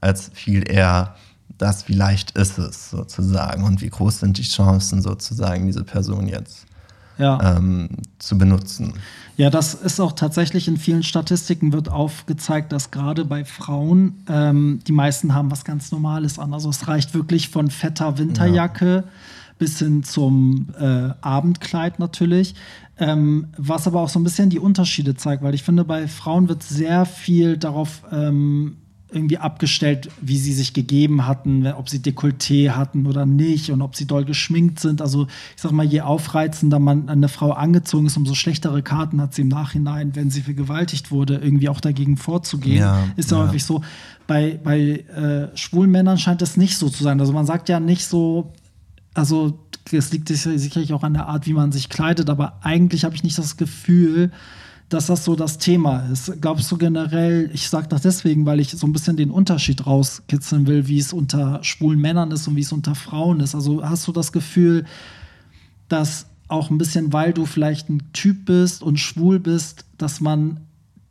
als viel eher das, wie leicht ist es sozusagen und wie groß sind die Chancen sozusagen, diese Person jetzt ja. ähm, zu benutzen. Ja, das ist auch tatsächlich in vielen Statistiken wird aufgezeigt, dass gerade bei Frauen ähm, die meisten haben was ganz Normales an. Also es reicht wirklich von fetter Winterjacke ja. bis hin zum äh, Abendkleid natürlich. Ähm, was aber auch so ein bisschen die Unterschiede zeigt, weil ich finde, bei Frauen wird sehr viel darauf ähm, irgendwie abgestellt, wie sie sich gegeben hatten, ob sie Dekolleté hatten oder nicht und ob sie doll geschminkt sind. Also ich sag mal, je aufreizender man eine Frau angezogen ist, umso schlechtere Karten hat sie im Nachhinein, wenn sie vergewaltigt wurde, irgendwie auch dagegen vorzugehen. Ja, ist ja, häufig so. Bei, bei äh, schwulen Männern scheint es nicht so zu sein. Also man sagt ja nicht so, also es liegt sicherlich auch an der Art, wie man sich kleidet, aber eigentlich habe ich nicht das Gefühl, dass das so das Thema ist. Glaubst du generell, ich sage das deswegen, weil ich so ein bisschen den Unterschied rauskitzeln will, wie es unter schwulen Männern ist und wie es unter Frauen ist. Also hast du das Gefühl, dass auch ein bisschen, weil du vielleicht ein Typ bist und schwul bist, dass man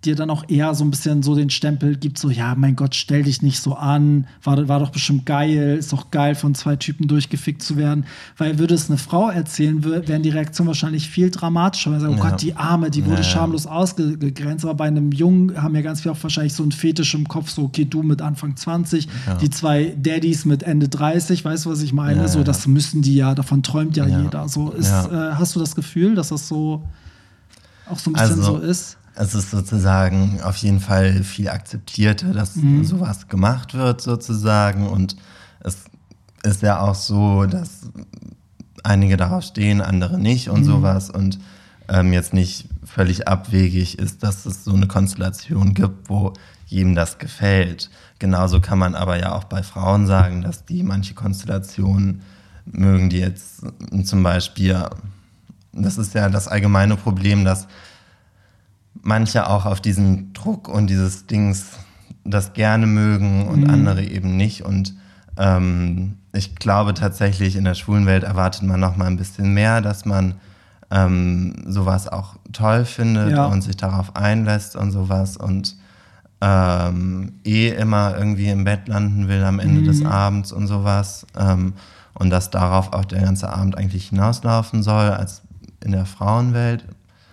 dir dann auch eher so ein bisschen so den Stempel gibt, so, ja, mein Gott, stell dich nicht so an, war, war doch bestimmt geil, ist doch geil, von zwei Typen durchgefickt zu werden. Weil würde es eine Frau erzählen, wären die Reaktionen wahrscheinlich viel dramatischer. Weil sagen, oh ja. Gott, die Arme, die wurde ja, schamlos ausgegrenzt. Aber bei einem Jungen haben ja ganz viel auch wahrscheinlich so ein Fetisch im Kopf, so, okay, du mit Anfang 20, ja. die zwei Daddys mit Ende 30, weißt du, was ich meine? so, das müssen die ja, davon träumt ja, jeder. So ist, äh, hast du das Gefühl, dass das so auch so ein bisschen also, so ist? Es ist sozusagen auf jeden Fall viel akzeptierter, dass mhm. sowas gemacht wird sozusagen. Und es ist ja auch so, dass einige darauf stehen, andere nicht und mhm. sowas. Und ähm, jetzt nicht völlig abwegig ist, dass es so eine Konstellation gibt, wo jedem das gefällt. Genauso kann man aber ja auch bei Frauen sagen, dass die manche Konstellationen mögen, die jetzt zum Beispiel, das ist ja das allgemeine Problem, dass manche auch auf diesen Druck und dieses Dings das gerne mögen und mhm. andere eben nicht. Und ähm, ich glaube tatsächlich, in der schwulen Welt erwartet man noch mal ein bisschen mehr, dass man ähm, sowas auch toll findet ja. und sich darauf einlässt und sowas und ähm, eh immer irgendwie im Bett landen will am Ende mhm. des Abends und sowas. Ähm, und dass darauf auch der ganze Abend eigentlich hinauslaufen soll, als in der Frauenwelt.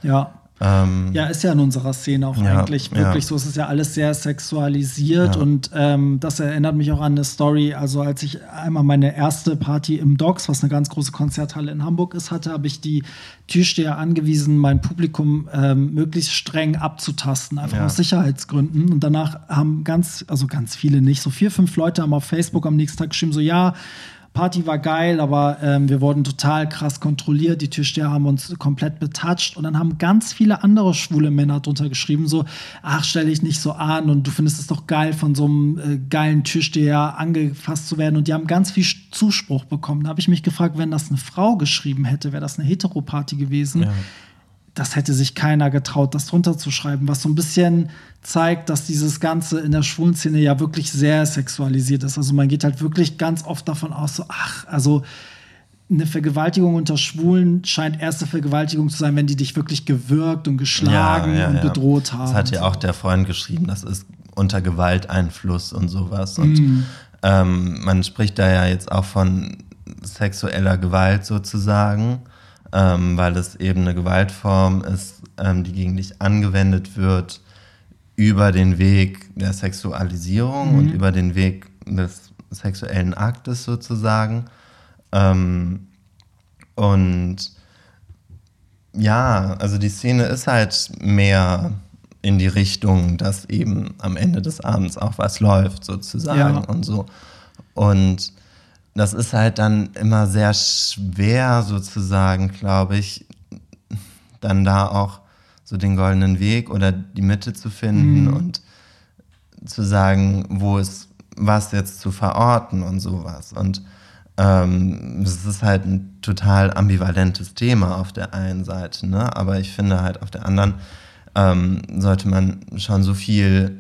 Ja. Ähm, ja, ist ja in unserer Szene auch ja, eigentlich wirklich ja. so. Es ist ja alles sehr sexualisiert ja. und ähm, das erinnert mich auch an eine Story. Also, als ich einmal meine erste Party im Docks, was eine ganz große Konzerthalle in Hamburg ist, hatte, habe ich die Türsteher angewiesen, mein Publikum ähm, möglichst streng abzutasten, einfach aus Sicherheitsgründen. Und danach haben ganz, also ganz viele nicht, so vier, fünf Leute haben auf Facebook am nächsten Tag geschrieben, so ja, Party war geil, aber ähm, wir wurden total krass kontrolliert. Die Türsteher haben uns komplett betatscht. Und dann haben ganz viele andere schwule Männer drunter geschrieben, so, ach, stell dich nicht so an und du findest es doch geil, von so einem äh, geilen Türsteher angefasst zu werden. Und die haben ganz viel Zuspruch bekommen. Da habe ich mich gefragt, wenn das eine Frau geschrieben hätte, wäre das eine Heteroparty gewesen. Ja das hätte sich keiner getraut, das drunter zu schreiben, was so ein bisschen zeigt, dass dieses Ganze in der schwulen Szene ja wirklich sehr sexualisiert ist. Also man geht halt wirklich ganz oft davon aus, so, ach, also eine Vergewaltigung unter Schwulen scheint erste Vergewaltigung zu sein, wenn die dich wirklich gewürgt und geschlagen ja, ja, und ja. bedroht haben. Das hat ja auch der Freund geschrieben, das ist unter Gewalteinfluss und sowas. Und mm. ähm, man spricht da ja jetzt auch von sexueller Gewalt sozusagen, ähm, weil es eben eine Gewaltform ist, ähm, die gegen dich angewendet wird über den Weg der Sexualisierung mm. und über den Weg des sexuellen Aktes sozusagen. Ähm, und ja, also die Szene ist halt mehr in die Richtung, dass eben am Ende des Abends auch was läuft, sozusagen ja. und so. Und das ist halt dann immer sehr schwer, sozusagen, glaube ich, dann da auch so den goldenen Weg oder die Mitte zu finden mhm. und zu sagen, wo ist was jetzt zu verorten und sowas. Und ähm, es ist halt ein total ambivalentes Thema auf der einen Seite, ne? aber ich finde halt auf der anderen ähm, sollte man schon so viel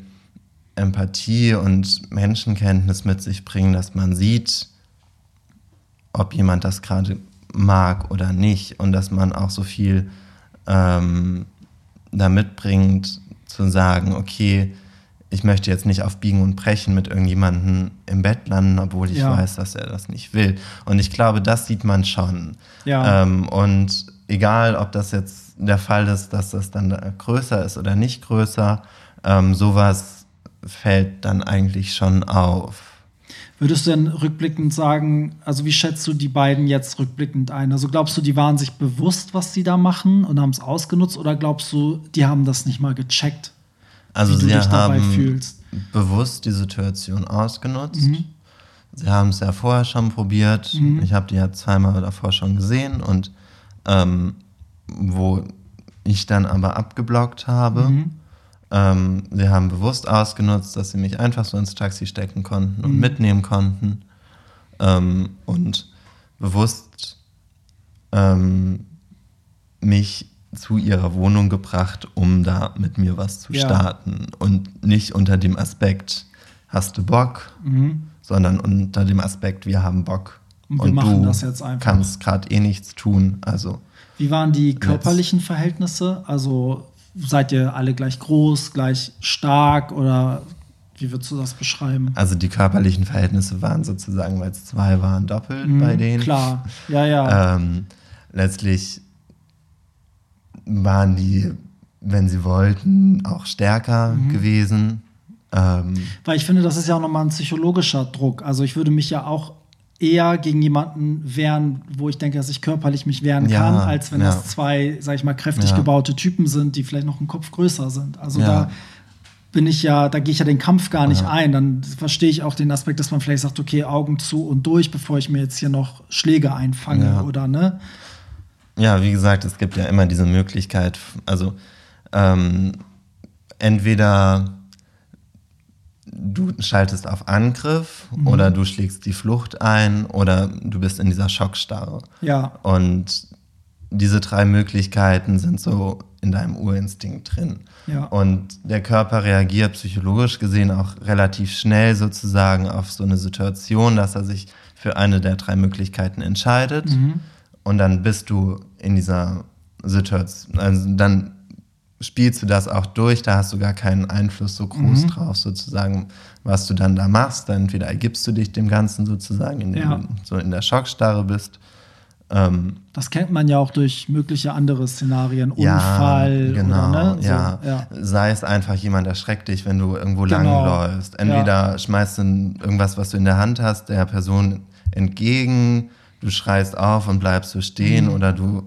Empathie und Menschenkenntnis mit sich bringen, dass man sieht, ob jemand das gerade mag oder nicht und dass man auch so viel ähm, da mitbringt, zu sagen, okay, ich möchte jetzt nicht auf Biegen und Brechen mit irgendjemandem im Bett landen, obwohl ich ja. weiß, dass er das nicht will. Und ich glaube, das sieht man schon. Ja. Ähm, und egal, ob das jetzt der Fall ist, dass das dann größer ist oder nicht größer, ähm, sowas fällt dann eigentlich schon auf. Würdest du denn rückblickend sagen, also wie schätzt du die beiden jetzt rückblickend ein? Also glaubst du, die waren sich bewusst, was sie da machen und haben es ausgenutzt oder glaubst du, die haben das nicht mal gecheckt? Also sie haben bewusst die Situation ausgenutzt. Mhm. Sie haben es ja vorher schon probiert. Mhm. Ich habe die ja zweimal davor schon gesehen und ähm, wo ich dann aber abgeblockt habe. Mhm. Ähm, sie haben bewusst ausgenutzt, dass sie mich einfach so ins Taxi stecken konnten und mhm. mitnehmen konnten. Ähm, und bewusst ähm, mich zu ihrer Wohnung gebracht, um da mit mir was zu ja. starten. Und nicht unter dem Aspekt, hast du Bock, mhm. sondern unter dem Aspekt, wir haben Bock. Und, und du kannst gerade eh nichts tun. Also, Wie waren die körperlichen jetzt. Verhältnisse? Also seid ihr alle gleich groß, gleich stark oder wie würdest du das beschreiben? Also die körperlichen Verhältnisse waren sozusagen, weil es zwei waren, doppelt mhm, bei denen. Klar, ja, ja. Ähm, letztlich waren die, wenn sie wollten, auch stärker mhm. gewesen. Ähm, Weil ich finde, das ist ja auch nochmal ein psychologischer Druck. Also ich würde mich ja auch eher gegen jemanden wehren, wo ich denke, dass ich körperlich mich wehren ja, kann, als wenn ja. das zwei, sag ich mal, kräftig ja. gebaute Typen sind, die vielleicht noch einen Kopf größer sind. Also da bin ich ja, da gehe ich ja den Kampf gar nicht ein. Dann verstehe ich auch den Aspekt, dass man vielleicht sagt, okay, Augen zu und durch, bevor ich mir jetzt hier noch Schläge einfange oder ne? Ja, wie gesagt, es gibt ja immer diese Möglichkeit, also ähm, entweder du schaltest auf Angriff mhm. oder du schlägst die Flucht ein oder du bist in dieser Schockstarre. Ja. Und diese drei Möglichkeiten sind so in deinem Urinstinkt drin. Ja. Und der Körper reagiert psychologisch gesehen auch relativ schnell sozusagen auf so eine Situation, dass er sich für eine der drei Möglichkeiten entscheidet. Mhm. Und dann bist du in dieser Situation, also dann spielst du das auch durch, da hast du gar keinen Einfluss so groß mhm. drauf, sozusagen, was du dann da machst. Dann entweder ergibst du dich dem Ganzen sozusagen, indem ja. du so in der Schockstarre bist. Ähm, das kennt man ja auch durch mögliche andere Szenarien, Unfall. Ja, genau. Oder, ne? so, ja. ja. Sei es einfach jemand erschreckt dich, wenn du irgendwo genau. langläufst. Entweder ja. schmeißt du irgendwas, was du in der Hand hast, der Person entgegen du schreist auf und bleibst so stehen mhm. oder du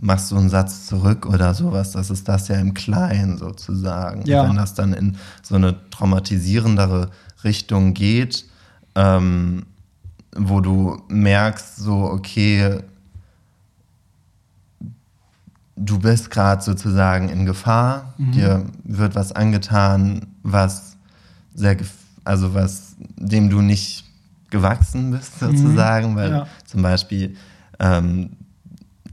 machst so einen Satz zurück oder sowas. Das ist das ja im Kleinen sozusagen. Ja. Wenn das dann in so eine traumatisierendere Richtung geht, ähm, wo du merkst, so, okay, du bist gerade sozusagen in Gefahr, mhm. dir wird was angetan, was sehr, also was, dem du nicht gewachsen bist, mhm. sozusagen, mhm. weil ja. zum Beispiel ähm,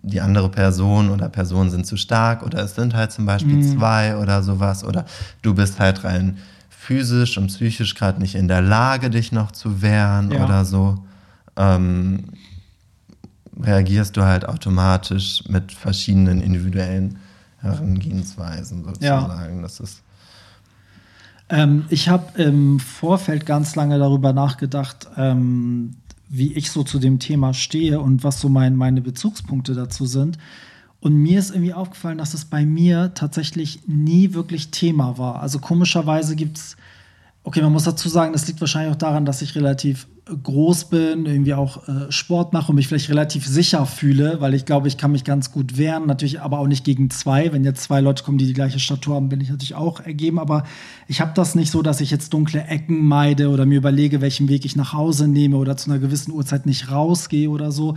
die andere Person oder Personen sind zu stark oder es sind halt zum Beispiel mhm. zwei oder sowas oder du bist halt rein physisch und psychisch gerade nicht in der Lage, dich noch zu wehren ja. oder so, ähm, reagierst du halt automatisch mit verschiedenen individuellen Herangehensweisen sozusagen. Ja. Das ist ähm, ich habe im Vorfeld ganz lange darüber nachgedacht, ähm, wie ich so zu dem Thema stehe und was so mein, meine Bezugspunkte dazu sind. Und mir ist irgendwie aufgefallen, dass es bei mir tatsächlich nie wirklich Thema war. Also komischerweise gibt es, okay, man muss dazu sagen, das liegt wahrscheinlich auch daran, dass ich relativ groß bin, irgendwie auch äh, Sport mache und mich vielleicht relativ sicher fühle, weil ich glaube, ich kann mich ganz gut wehren, natürlich aber auch nicht gegen zwei. Wenn jetzt zwei Leute kommen, die die gleiche Statur haben, bin ich natürlich auch ergeben, aber ich habe das nicht so, dass ich jetzt dunkle Ecken meide oder mir überlege, welchen Weg ich nach Hause nehme oder zu einer gewissen Uhrzeit nicht rausgehe oder so.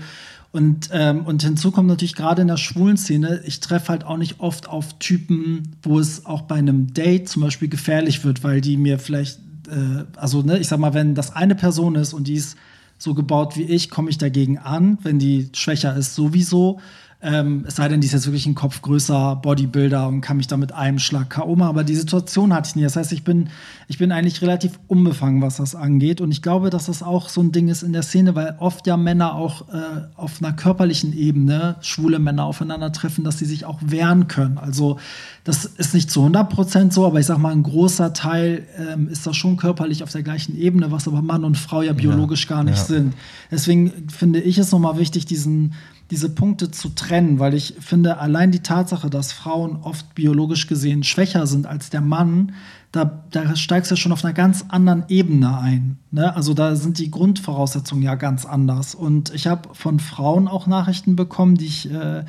Und, ähm, und hinzu kommt natürlich gerade in der schwulen Szene, ich treffe halt auch nicht oft auf Typen, wo es auch bei einem Date zum Beispiel gefährlich wird, weil die mir vielleicht äh, also ne, ich sag mal, wenn das eine Person ist und die ist so gebaut wie ich, komme ich dagegen an. Wenn die schwächer ist, sowieso. Ähm, es sei denn, die ist jetzt wirklich ein Kopf größer Bodybuilder und kann mich da mit einem Schlag K.O. machen. Aber die Situation hatte ich nie. Das heißt, ich bin, ich bin eigentlich relativ unbefangen, was das angeht. Und ich glaube, dass das auch so ein Ding ist in der Szene, weil oft ja Männer auch äh, auf einer körperlichen Ebene, schwule Männer aufeinandertreffen, dass sie sich auch wehren können. Also das ist nicht zu 100 Prozent so, aber ich sag mal, ein großer Teil ähm, ist das schon körperlich auf der gleichen Ebene, was aber Mann und Frau ja biologisch ja, gar nicht ja. sind. Deswegen finde ich es nochmal wichtig, diesen diese Punkte zu trennen, weil ich finde, allein die Tatsache, dass Frauen oft biologisch gesehen schwächer sind als der Mann, da, da steigst du schon auf einer ganz anderen Ebene ein. Ne? Also da sind die Grundvoraussetzungen ja ganz anders. Und ich habe von Frauen auch Nachrichten bekommen, die ich äh,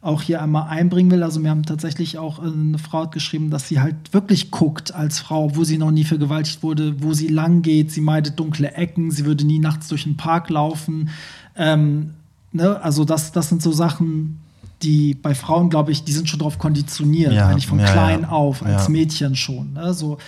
auch hier einmal einbringen will. Also mir haben tatsächlich auch äh, eine Frau geschrieben, dass sie halt wirklich guckt als Frau, wo sie noch nie vergewaltigt wurde, wo sie lang geht. Sie meidet dunkle Ecken, sie würde nie nachts durch den Park laufen. Ähm, ne, also das, das sind so Sachen, die bei Frauen, glaube ich, die sind schon darauf konditioniert, ja, eigentlich von ja, klein ja. auf, als Mädchen schon. Ne, so.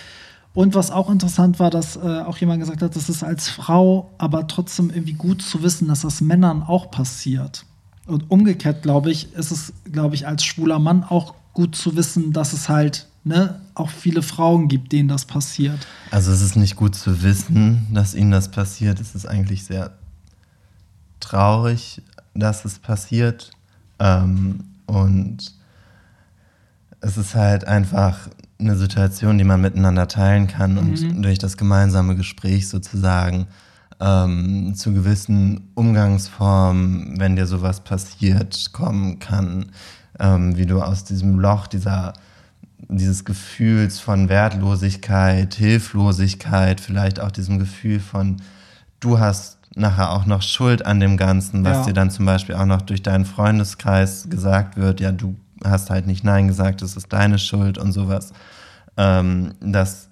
Und was auch interessant war, dass äh, auch jemand gesagt hat, das ist als Frau aber trotzdem irgendwie gut zu wissen, dass das Männern auch passiert. Und umgekehrt, glaube ich, ist es, glaube ich, als schwuler Mann auch gut zu wissen, dass es halt ne, auch viele Frauen gibt, denen das passiert. Also es ist nicht gut zu wissen, dass ihnen das passiert. Es ist eigentlich sehr traurig, dass es passiert. Ähm, und es ist halt einfach eine Situation, die man miteinander teilen kann mhm. und durch das gemeinsame Gespräch sozusagen ähm, zu gewissen Umgangsformen, wenn dir sowas passiert, kommen kann, ähm, wie du aus diesem Loch dieser dieses Gefühls von Wertlosigkeit, Hilflosigkeit, vielleicht auch diesem Gefühl von, du hast nachher auch noch Schuld an dem Ganzen, was ja. dir dann zum Beispiel auch noch durch deinen Freundeskreis gesagt wird, ja, du hast halt nicht Nein gesagt, das ist deine Schuld und sowas. Ähm, dass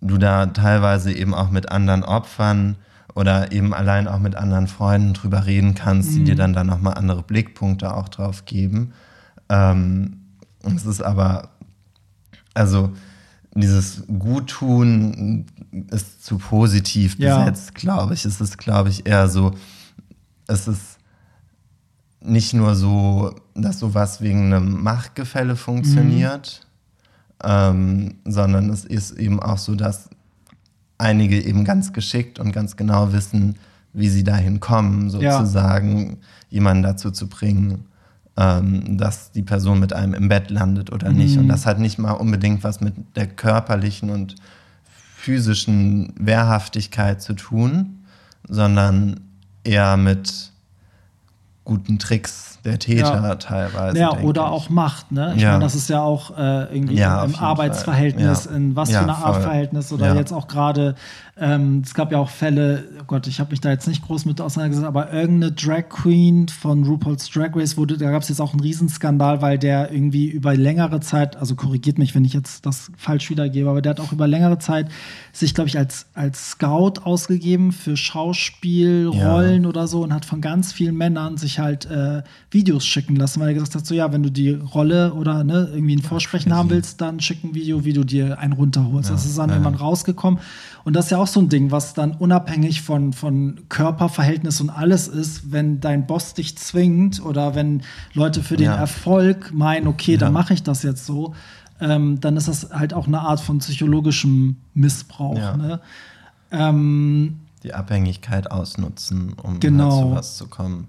du da teilweise eben auch mit anderen Opfern oder eben allein auch mit anderen Freunden drüber reden kannst, mhm. die dir dann da nochmal andere Blickpunkte auch drauf geben. Ähm, es ist aber, also dieses Guttun ist zu positiv besetzt, ja. glaube ich. Es ist, glaube ich, eher so, es ist nicht nur so, dass sowas wegen einem Machtgefälle funktioniert, mhm. ähm, sondern es ist eben auch so, dass einige eben ganz geschickt und ganz genau wissen, wie sie dahin kommen, sozusagen ja. jemanden dazu zu bringen, ähm, dass die Person mit einem im Bett landet oder mhm. nicht. Und das hat nicht mal unbedingt was mit der körperlichen und physischen Wehrhaftigkeit zu tun, sondern eher mit guten Tricks der Täter ja. teilweise. Ja, oder ich. auch Macht, ne? Ich ja. meine, das ist ja auch äh, irgendwie ja, im Arbeitsverhältnis, in was für eine Art Verhältnis oder jetzt auch gerade, ähm, es gab ja auch Fälle, oh Gott, ich habe mich da jetzt nicht groß mit auseinandergesetzt, aber irgendeine Drag Queen von RuPaul's Drag Race wurde, da gab es jetzt auch einen Riesenskandal, weil der irgendwie über längere Zeit, also korrigiert mich, wenn ich jetzt das falsch wiedergebe, aber der hat auch über längere Zeit sich, glaube ich, als, als Scout ausgegeben für Schauspielrollen oder so und hat von ganz vielen Männern sich sich halt äh, Videos schicken lassen, weil er gesagt hat, so ja, wenn du die Rolle oder ne, irgendwie ein Vorsprechen haben willst, dann schick ein Video, wie du dir einen runterholst. Ja, das ist dann ja. irgendwann rausgekommen. Und das ist ja auch so ein Ding, was dann unabhängig von, von Körperverhältnis und alles ist, wenn dein Boss dich zwingt oder wenn Leute für den ja. Erfolg meinen, okay, dann mache ich das jetzt so, ähm, dann ist das halt auch eine Art von psychologischem Missbrauch. Ne? Ähm, die Abhängigkeit ausnutzen, um genau, halt zu was zu kommen.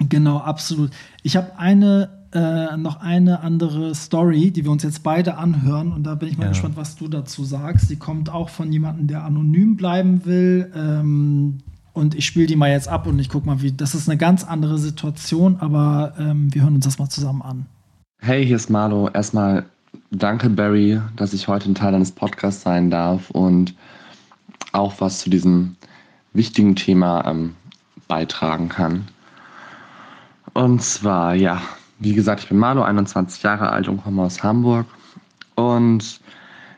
Genau, absolut. Ich habe eine äh, noch eine andere Story, die wir uns jetzt beide anhören. Und da bin ich mal ja. gespannt, was du dazu sagst. Die kommt auch von jemandem, der anonym bleiben will. Ähm, und ich spiele die mal jetzt ab und ich gucke mal, wie. Das ist eine ganz andere Situation, aber ähm, wir hören uns das mal zusammen an. Hey, hier ist Marlo. Erstmal danke, Barry, dass ich heute ein Teil deines Podcasts sein darf und auch was zu diesem wichtigen Thema ähm, beitragen kann. Und zwar, ja, wie gesagt, ich bin Marlo, 21 Jahre alt und komme aus Hamburg. Und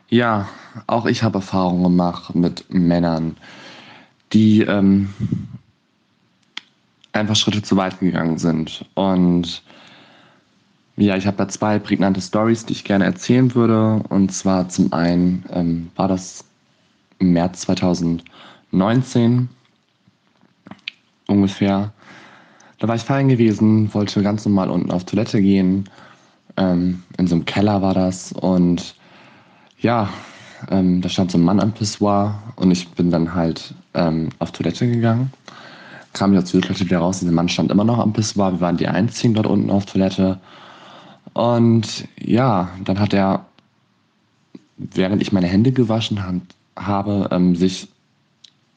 ja, auch ich habe Erfahrungen gemacht mit Männern, die ähm, einfach Schritte zu weit gegangen sind. Und ja, ich habe da zwei prägnante Stories, die ich gerne erzählen würde. Und zwar zum einen ähm, war das im März 2019 ungefähr. Da war ich feiern gewesen, wollte ganz normal unten auf Toilette gehen. Ähm, in so einem Keller war das. Und ja, ähm, da stand so ein Mann am Pissoir und ich bin dann halt ähm, auf Toilette gegangen. Kam wieder zur Toilette wieder raus, dieser Mann stand immer noch am Pissoir. Wir waren die einzigen dort unten auf Toilette. Und ja, dann hat er, während ich meine Hände gewaschen habe, ähm, sich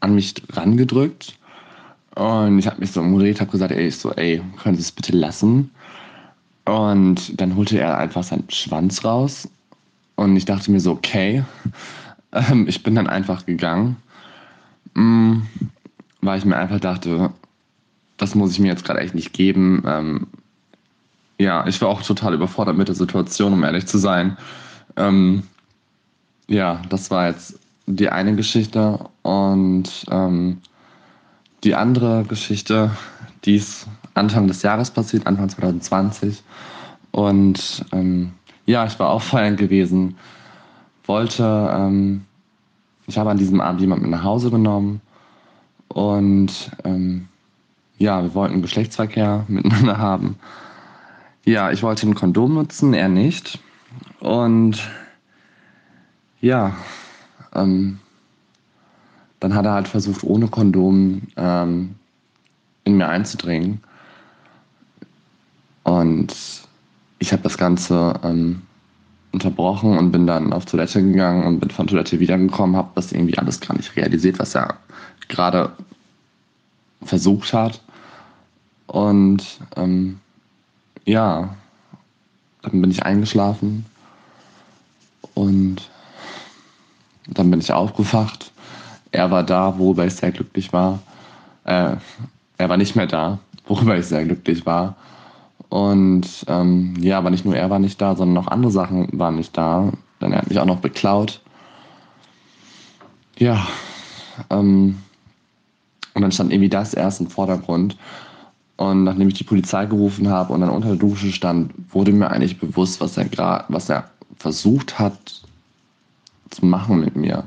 an mich rangedrückt und ich habe mich so umgedreht, habe gesagt, ey, ich so, ey, können Sie es bitte lassen? Und dann holte er einfach seinen Schwanz raus. Und ich dachte mir so, okay. Ähm, ich bin dann einfach gegangen, mm, weil ich mir einfach dachte, das muss ich mir jetzt gerade echt nicht geben. Ähm, ja, ich war auch total überfordert mit der Situation, um ehrlich zu sein. Ähm, ja, das war jetzt die eine Geschichte. Und ähm, die andere Geschichte, die ist Anfang des Jahres passiert, Anfang 2020. Und ähm, ja, ich war auch feiern gewesen, wollte, ähm, ich habe an diesem Abend jemanden mit nach Hause genommen und ähm, ja, wir wollten Geschlechtsverkehr miteinander haben. Ja, ich wollte ein Kondom nutzen, er nicht. Und ja, ähm, dann hat er halt versucht, ohne Kondom ähm, in mir einzudringen. Und ich habe das Ganze ähm, unterbrochen und bin dann auf Toilette gegangen und bin von Toilette wiedergekommen, habe das irgendwie alles gar nicht realisiert, was er gerade versucht hat. Und ähm, ja, dann bin ich eingeschlafen und dann bin ich aufgewacht er war da, worüber ich sehr glücklich war. Äh, er war nicht mehr da, worüber ich sehr glücklich war. Und ähm, ja, aber nicht nur er war nicht da, sondern auch andere Sachen waren nicht da. Denn er hat mich auch noch beklaut. Ja, ähm, und dann stand irgendwie das erst im Vordergrund. Und nachdem ich die Polizei gerufen habe und dann unter der Dusche stand, wurde mir eigentlich bewusst, was er gerade, was er versucht hat zu machen mit mir.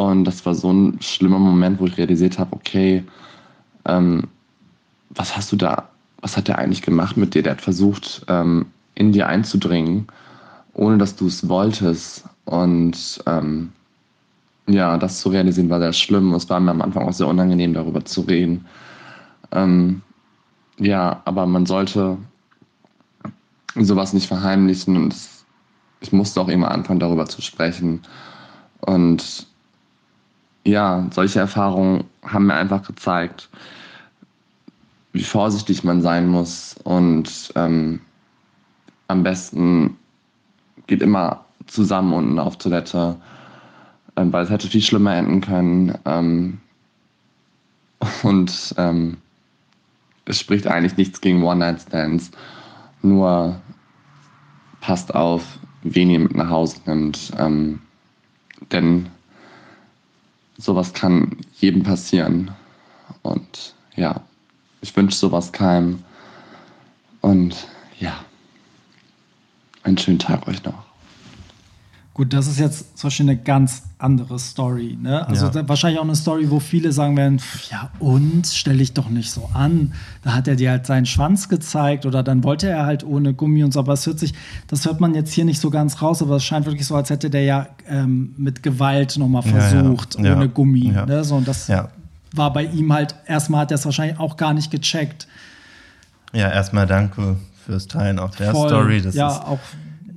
Und das war so ein schlimmer Moment, wo ich realisiert habe, okay, ähm, was hast du da, was hat der eigentlich gemacht mit dir? Der hat versucht, ähm, in dir einzudringen, ohne dass du es wolltest. Und ähm, ja, das zu realisieren war sehr schlimm. Es war mir am Anfang auch sehr unangenehm, darüber zu reden. Ähm, ja, aber man sollte sowas nicht verheimlichen und ich musste auch immer anfangen, darüber zu sprechen. Und ja, solche Erfahrungen haben mir einfach gezeigt, wie vorsichtig man sein muss und ähm, am besten geht immer zusammen unten auf Toilette, ähm, weil es hätte viel schlimmer enden können. Ähm, und ähm, es spricht eigentlich nichts gegen One-Night-Stands, nur passt auf, wen ihr mit nach Hause nimmt. Ähm, denn sowas kann jedem passieren. Und ja, ich wünsche sowas keinem. Und ja, einen schönen Tag euch noch. Gut, das ist jetzt zum Beispiel eine ganz andere Story. Ne? Also Ja. wahrscheinlich auch eine Story, wo viele sagen werden, ja und, stell dich doch nicht so an. Da hat er dir halt seinen Schwanz gezeigt oder dann wollte er halt ohne Gummi und so. Aber es hört sich, das hört man jetzt hier nicht so ganz raus, aber es scheint wirklich so, als hätte der ja ähm, mit Gewalt nochmal Ja, ja. versucht, Ja. ohne Gummi. Ne? So, und das war bei ihm halt, erstmal hat er es wahrscheinlich auch gar nicht gecheckt. Ja, erstmal danke fürs Teilen auch der Voll. Story. Das ja, ist auch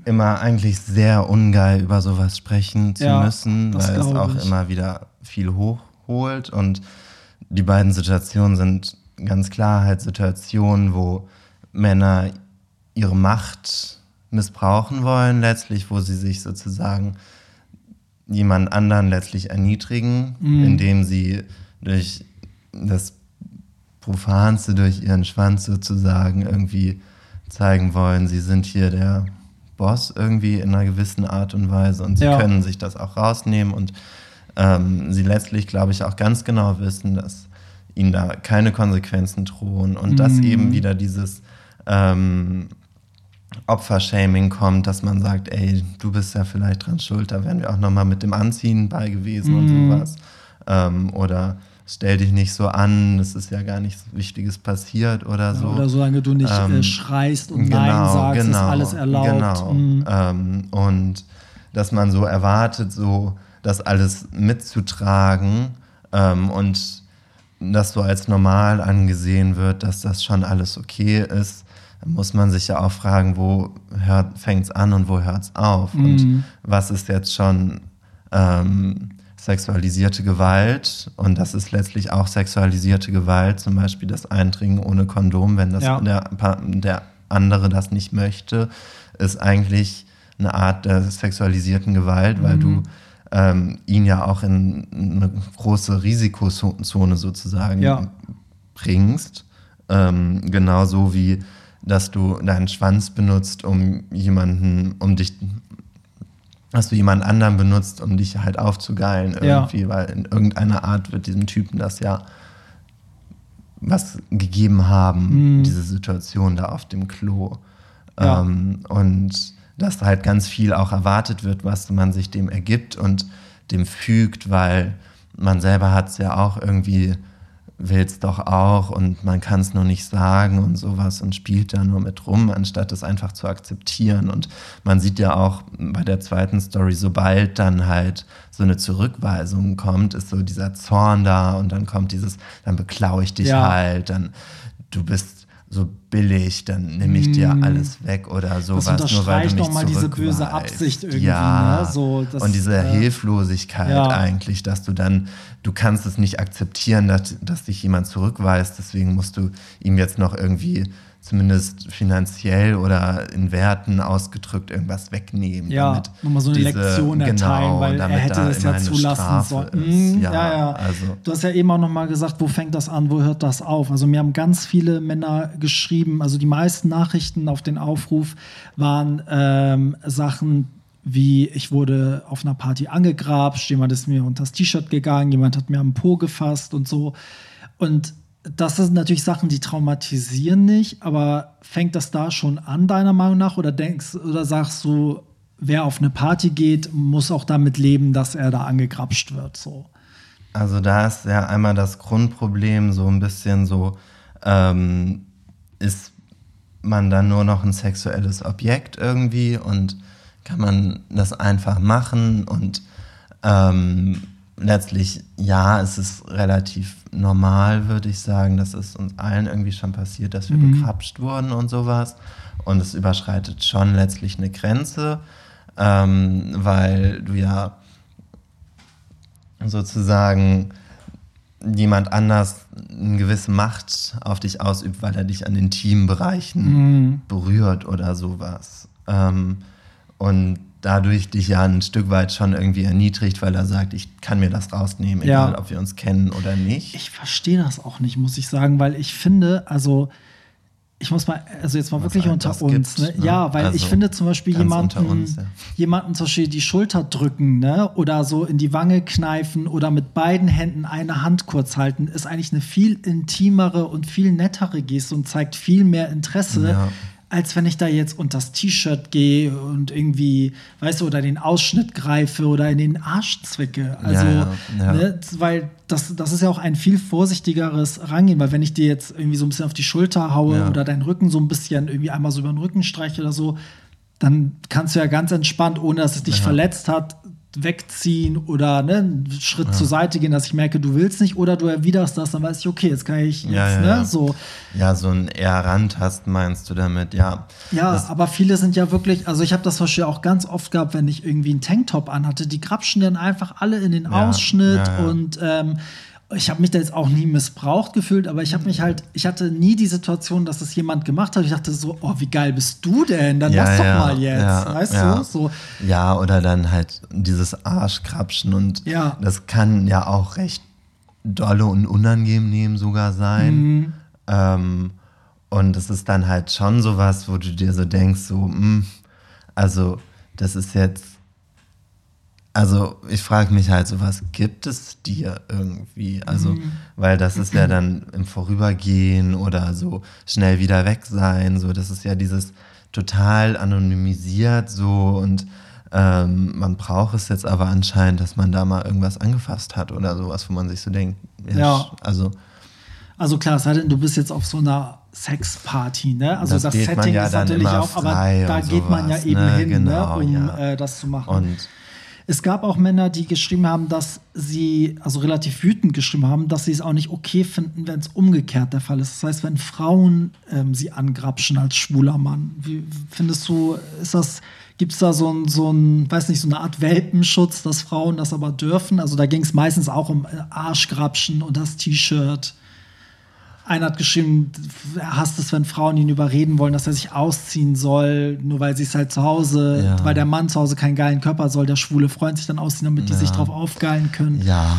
immer eigentlich sehr ungeil, über sowas sprechen zu Ja, müssen, weil es auch ich. immer wieder viel hochholt. Und die beiden Situationen sind ganz klar halt Situationen, wo Männer ihre Macht missbrauchen wollen, letztlich, wo sie sich sozusagen jemand anderen letztlich erniedrigen, Mhm. indem sie durch das Profanste, durch ihren Schwanz sozusagen irgendwie zeigen wollen, sie sind hier der Boss irgendwie in einer gewissen Art und Weise und sie Ja. können sich das auch rausnehmen und ähm, sie letztlich, glaube ich, auch ganz genau wissen, dass ihnen da keine Konsequenzen drohen und dass Mhm. eben wieder dieses ähm, Opfershaming kommt, dass man sagt, ey, du bist ja vielleicht dran schuld, da wären wir auch nochmal mit dem Anziehen bei gewesen Mhm. und sowas. Ähm, oder stell dich nicht so an, es ist ja gar nichts Wichtiges passiert oder so. oder solange du nicht Ähm, äh, schreist und Nein sagst, ist alles erlaubt. Genau. Mhm. Ähm, und dass man so erwartet, so das alles mitzutragen ähm, und das so als normal angesehen wird, dass das schon alles okay ist, muss man sich ja auch fragen, wo fängt es an und wo hört es auf? Mhm. Und was ist jetzt schon ähm, sexualisierte Gewalt? Und das ist letztlich auch sexualisierte Gewalt, zum Beispiel das Eindringen ohne Kondom, wenn das Ja. der, der andere das nicht möchte, ist eigentlich eine Art der sexualisierten Gewalt, weil Mhm. du ähm, ihn ja auch in eine große Risikozone sozusagen Ja. bringst. Ähm, genauso wie, dass du deinen Schwanz benutzt, um jemanden, um dich, dass du jemand anderen benutzt, um dich halt aufzugeilen Ja. irgendwie, weil in irgendeiner Art wird diesem Typen das ja was gegeben haben, Mhm. diese Situation da auf dem Klo. Ja. Ähm, und dass halt ganz viel auch erwartet wird, was man sich dem ergibt und dem fügt, weil man selber hat es ja auch irgendwie, will es doch auch und man kann es nur nicht sagen und sowas und spielt da nur mit rum, anstatt es einfach zu akzeptieren. Und man sieht ja auch bei der zweiten Story, sobald dann halt so eine Zurückweisung kommt, ist so dieser Zorn da und dann kommt dieses, dann beklaue ich dich Ja. halt, dann du bist so billig, dann nehme ich dir Mm. alles weg oder sowas, nur weil du mich noch mal diese böse. Absicht irgendwie, Ja. ne? So, das, und diese äh, Hilflosigkeit ja. eigentlich, dass du dann, du kannst es nicht akzeptieren, dass, dass dich jemand zurückweist, deswegen musst du ihm jetzt noch irgendwie zumindest finanziell oder in Werten ausgedrückt irgendwas wegnehmen. Ja, nochmal so eine diese- Lektion erteilen, genau, weil er hätte da das ja zulassen sollen. ist. Mhm, Ja, ja, ja. Also, Du hast ja eben auch noch mal gesagt, wo fängt das an, wo hört das auf? Also mir haben ganz viele Männer geschrieben, also die meisten Nachrichten auf den Aufruf waren ähm, Sachen wie, ich wurde auf einer Party angegrapscht, jemand ist mir unter das T-Shirt gegangen, jemand hat mir am Po gefasst und so. Und das sind natürlich Sachen, die traumatisieren nicht, aber fängt das da schon an, deiner Meinung nach? Oder denkst oder sagst du, wer auf eine Party geht, muss auch damit leben, dass er da angegrapscht wird? So. Also da ist ja einmal das Grundproblem so ein bisschen so, ähm, ist man dann nur noch ein sexuelles Objekt irgendwie und kann man das einfach machen und ähm, letztlich, ja, es ist relativ normal, würde ich sagen. Das ist uns allen irgendwie schon passiert, dass wir begrapscht wurden und sowas. Und es überschreitet schon letztlich eine Grenze, ähm, weil du ja sozusagen jemand anders eine gewisse Macht auf dich ausübt, weil er dich an den Teambereichen berührt oder sowas. Ähm, und dadurch dich ja ein Stück weit schon irgendwie erniedrigt, weil er sagt, ich kann mir das rausnehmen, Ja. egal ob wir uns kennen oder nicht. Ich verstehe das auch nicht, muss ich sagen, weil ich finde, also ich muss mal, also jetzt mal Was wirklich unter uns. gibt, ne? ne? Ja, weil ich Also finde zum Beispiel jemanden, uns, ja. jemanden zum Beispiel die Schulter drücken, ne? Oder so in die Wange kneifen oder mit beiden Händen eine Hand kurz halten, ist eigentlich eine viel intimere und viel nettere Geste und zeigt viel mehr Interesse. Ja. Als wenn ich da jetzt unter das T-Shirt gehe und irgendwie, weißt du, oder den Ausschnitt greife oder in den Arsch zwicke. Also, ja, ja. Ne, weil das, das ist ja auch ein viel vorsichtigeres Rangehen, weil wenn ich dir jetzt irgendwie so ein bisschen auf die Schulter haue oder deinen Rücken so ein bisschen irgendwie einmal so über den Rücken streiche oder so, dann kannst du ja ganz entspannt, ohne dass es dich verletzt hat, wegziehen oder ne, einen Schritt zur Seite gehen, dass ich merke, du willst nicht oder du erwiderst das, dann weiß ich, okay, jetzt kann ich jetzt, Ja, ja, ne, ja. so. Ja, so ein eher rantasten meinst du damit, ja. Ja, Das- aber viele sind ja wirklich, also ich habe das Beispiel auch ganz oft gehabt, wenn ich irgendwie einen Tanktop anhatte, die grapschen dann einfach alle in den Ja, Ausschnitt ja, ja. und ähm, ich habe mich da jetzt auch nie missbraucht gefühlt, aber ich habe mich halt, ich hatte nie die Situation, dass es jemand gemacht hat. Ich dachte so, oh, wie geil bist du denn? Dann Ja, lass doch ja, mal jetzt, ja, weißt ja. du? So, Ja, oder dann halt dieses Arschkrapschen und das kann ja auch recht dolle und unangenehm sogar sein. Mhm. Ähm, und es ist dann halt schon sowas, wo du dir so denkst, so, mh, also das ist jetzt, also ich frage mich halt so, was gibt es dir irgendwie? Also, Mhm. weil das ist ja dann im Vorübergehen oder so schnell wieder weg sein, so, das ist ja dieses total anonymisiert so und ähm, man braucht es jetzt aber anscheinend, dass man da mal irgendwas angefasst hat oder sowas, wo man sich so denkt, ja, Ja. also also klar, es sei denn, du bist jetzt auf so einer Sexparty, ne? Also Das das, Setting ja ist natürlich auch, aber da geht man ja sowas, eben ne? hin, Genau, ne, um ja. äh, das zu machen. und Es gab auch Männer, die geschrieben haben, dass sie, also relativ wütend geschrieben haben, dass sie es auch nicht okay finden, wenn es umgekehrt der Fall ist. Das heißt, wenn Frauen ähm, sie angrapschen als schwuler Mann. Wie findest du, ist das, gibt es da so ein, so ein, weiß nicht, so eine Art Welpenschutz, dass Frauen das aber dürfen? Also da ging es meistens auch um äh, Arschgrapschen und das T-Shirt. Einer hat geschrieben, er hasst es, wenn Frauen ihn überreden wollen, dass er sich ausziehen soll, nur weil sie es halt zu Hause, Ja. weil der Mann zu Hause keinen geilen Körper soll, der schwule Freund sich dann ausziehen, damit die sich drauf aufgeilen können. Ja,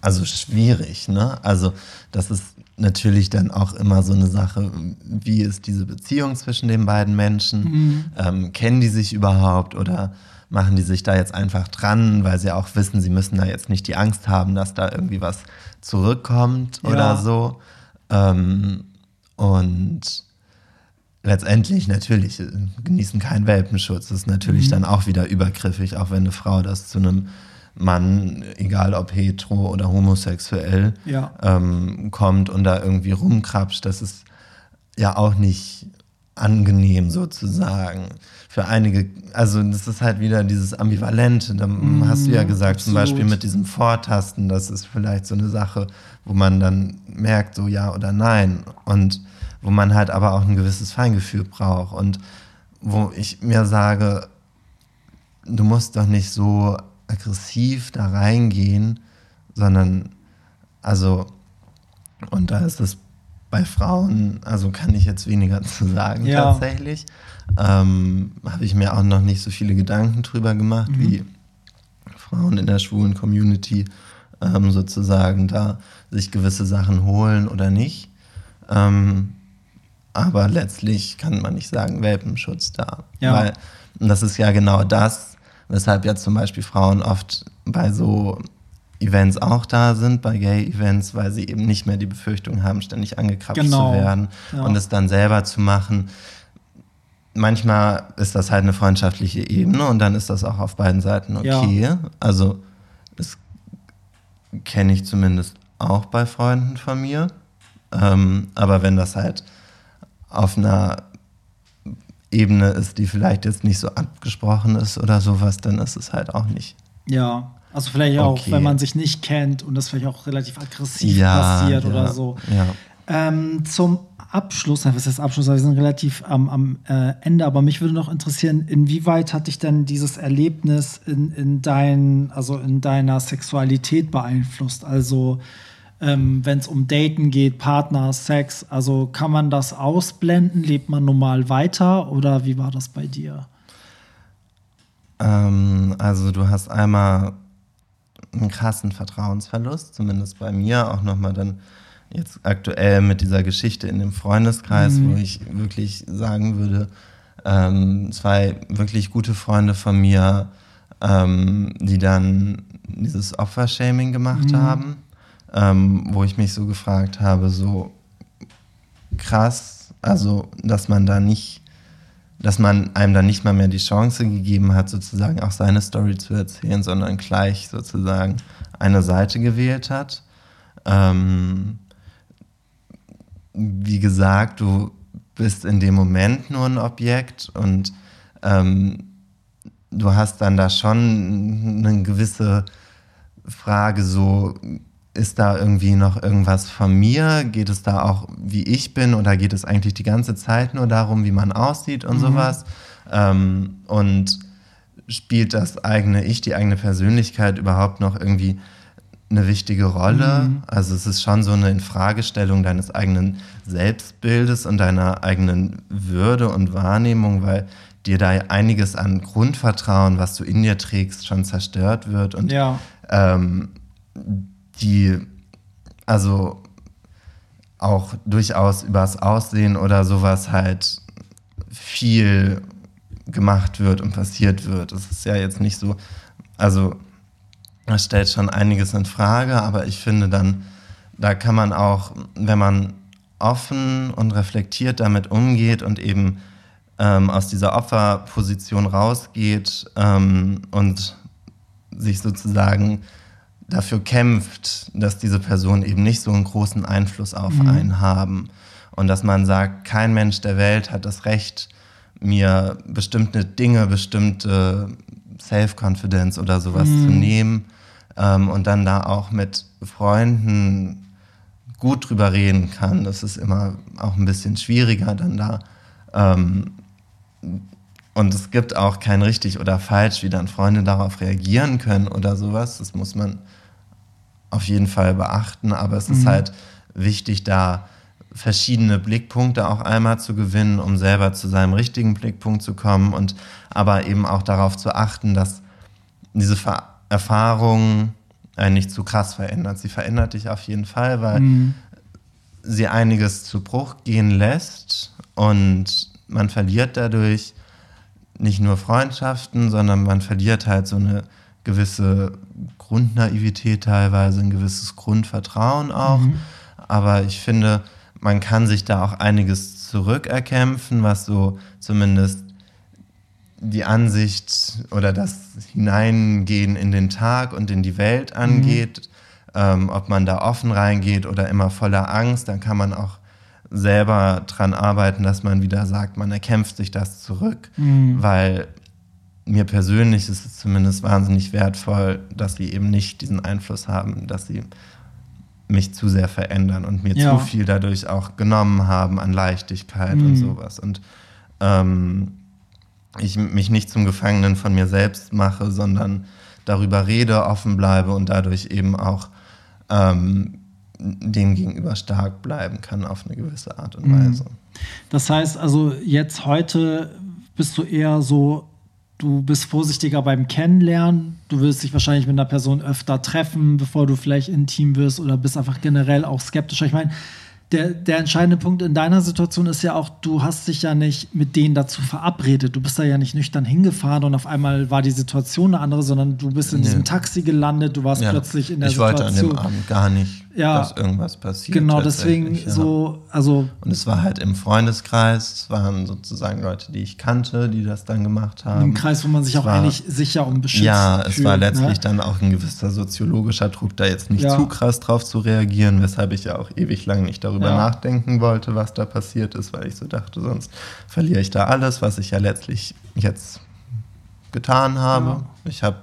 also schwierig, ne? Also das ist natürlich dann auch immer so eine Sache, wie ist diese Beziehung zwischen den beiden Menschen? Ähm, kennen die sich überhaupt oder machen die sich da jetzt einfach dran, weil sie auch wissen, sie müssen da jetzt nicht die Angst haben, dass da irgendwie was zurückkommt Ja. oder so. Ähm, und letztendlich natürlich äh, genießen keinen Welpenschutz. Das ist Mhm. natürlich dann auch wieder übergriffig, auch wenn eine Frau das zu einem Mann, egal ob hetero oder homosexuell, Ja. ähm, kommt und da irgendwie rumkrapscht. Das ist ja auch nicht angenehm sozusagen. Für einige, also das ist halt wieder dieses Ambivalente. Da hast du ja gesagt, zum Mhm, absolut. Beispiel mit diesem Vortasten, das ist vielleicht so eine Sache, wo man dann merkt, so ja oder nein. Und wo man halt aber auch ein gewisses Feingefühl braucht. Und wo ich mir sage, du musst doch nicht so aggressiv da reingehen, sondern also, und da ist es bei Frauen, also kann ich jetzt weniger zu sagen Ja. tatsächlich. Ähm, Habe ich mir auch noch nicht so viele Gedanken drüber gemacht, wie Frauen in der schwulen Community ähm, sozusagen da sich gewisse Sachen holen oder nicht. Ähm, aber letztlich kann man nicht sagen, Welpenschutz da. Ja. Weil und das ist ja genau das, weshalb ja zum Beispiel Frauen oft bei so Events auch da sind, bei Gay-Events, weil sie eben nicht mehr die Befürchtung haben, ständig angekrapscht Genau. zu werden Ja. und es dann selber zu machen. Manchmal ist das halt eine freundschaftliche Ebene und dann ist das auch auf beiden Seiten okay. Also das kenne ich zumindest auch bei Freunden von mir. Ähm, aber wenn das halt auf einer Ebene ist, die vielleicht jetzt nicht so abgesprochen ist oder sowas, dann ist es halt auch nicht. Ja. Also vielleicht auch, Okay. wenn man sich nicht kennt und das vielleicht auch relativ aggressiv Ja, passiert ja, oder so. Ja. Ähm, zum Abschluss, was ist Abschluss? Wir sind relativ am, am äh, Ende, aber mich würde noch interessieren, inwieweit hat dich denn dieses Erlebnis in, in, dein, also in deiner Sexualität beeinflusst? Also ähm, wenn es um Daten geht, Partner, Sex, also kann man das ausblenden? Lebt man normal weiter oder wie war das bei dir? Ähm, also du hast einmal einen krassen Vertrauensverlust, zumindest bei mir, auch nochmal dann jetzt aktuell mit dieser Geschichte in dem Freundeskreis, mhm. wo ich wirklich sagen würde, ähm, zwei wirklich gute Freunde von mir, ähm, die dann dieses Opfershaming gemacht mhm. haben, ähm, wo ich mich so gefragt habe, so krass, also dass man da nicht, dass man einem dann nicht mal mehr die Chance gegeben hat, sozusagen auch seine Story zu erzählen, sondern gleich sozusagen eine Seite gewählt hat. Ähm, wie gesagt, du bist in dem Moment nur ein Objekt und ähm, du hast dann da schon eine gewisse Frage, so ist da irgendwie noch irgendwas von mir? Geht es da auch, wie ich bin, oder geht es eigentlich die ganze Zeit nur darum, wie man aussieht und mhm. sowas? Ähm, und spielt das eigene Ich, die eigene Persönlichkeit überhaupt noch irgendwie eine wichtige Rolle. Mhm. Also es ist schon so eine Infragestellung deines eigenen Selbstbildes und deiner eigenen Würde und Wahrnehmung, weil dir da einiges an Grundvertrauen, was du in dir trägst, schon zerstört wird und ja. ähm, die also auch durchaus übers Aussehen oder sowas halt viel gemacht wird und passiert wird. Es ist ja jetzt nicht so, also das stellt schon einiges in Frage, aber ich finde dann, da kann man auch, wenn man offen und reflektiert damit umgeht und eben ähm, aus dieser Opferposition rausgeht ähm, und sich sozusagen dafür kämpft, dass diese Personen eben nicht so einen großen Einfluss auf mhm. einen haben und dass man sagt, kein Mensch der Welt hat das Recht, mir bestimmte Dinge, bestimmte Self-Confidence oder sowas mhm. zu nehmen ähm, und dann da auch mit Freunden gut drüber reden kann. Das ist immer auch ein bisschen schwieriger dann da. Ähm, und es gibt auch kein richtig oder falsch, wie dann Freunde darauf reagieren können oder sowas. Das muss man auf jeden Fall beachten, aber es mhm. ist halt wichtig, da verschiedene Blickpunkte auch einmal zu gewinnen, um selber zu seinem richtigen Blickpunkt zu kommen und aber eben auch darauf zu achten, dass diese Ver Erfahrung einen nicht zu krass verändert. Sie verändert dich auf jeden Fall, weil mhm. sie einiges zu Bruch gehen lässt und man verliert dadurch nicht nur Freundschaften, sondern man verliert halt so eine gewisse Grundnaivität teilweise, ein gewisses Grundvertrauen auch. Mhm. Aber ich finde, man kann sich da auch einiges zurückerkämpfen, was so zumindest die Ansicht oder das Hineingehen in den Tag und in die Welt mhm. angeht, mhm. ähm, ob man da offen reingeht oder immer voller Angst, dann kann man auch selber dran arbeiten, dass man wieder sagt, man erkämpft sich das zurück, mhm. weil mir persönlich ist es zumindest wahnsinnig wertvoll, dass sie eben nicht diesen Einfluss haben, dass sie mich zu sehr verändern und mir ja. zu viel dadurch auch genommen haben an Leichtigkeit mhm. und sowas. Und ähm, ich mich nicht zum Gefangenen von mir selbst mache, sondern darüber rede, offen bleibe und dadurch eben auch ähm, dem gegenüber stark bleiben kann auf eine gewisse Art und mhm. Weise. Das heißt also, jetzt heute bist du eher so, du bist vorsichtiger beim Kennenlernen, du wirst dich wahrscheinlich mit einer Person öfter treffen, bevor du vielleicht intim wirst oder bist einfach generell auch skeptischer. Ich meine, der, der entscheidende Punkt in deiner Situation ist ja auch, du hast dich ja nicht mit denen dazu verabredet. Du bist da ja nicht nüchtern hingefahren und auf einmal war die Situation eine andere, sondern du bist in nee. diesem Taxi gelandet, du warst ja. plötzlich in der ich Situation. Ich wollte an dem Abend gar nicht, ja. dass irgendwas passiert. Genau, deswegen ja. so, also. Und es war halt im Freundeskreis, es waren sozusagen Leute, die ich kannte, die das dann gemacht haben. Im Kreis, wo man sich es auch war, eigentlich sicher und beschützt Ja, es fühlt, war letztlich ne? dann auch ein gewisser soziologischer Druck, da jetzt nicht zu krass drauf zu reagieren, weshalb ich ja auch ewig lang nicht darüber ja. nachdenken wollte, was da passiert ist, weil ich so dachte, sonst verliere ich da alles, was ich ja letztlich jetzt getan habe. Ja. Ich habe,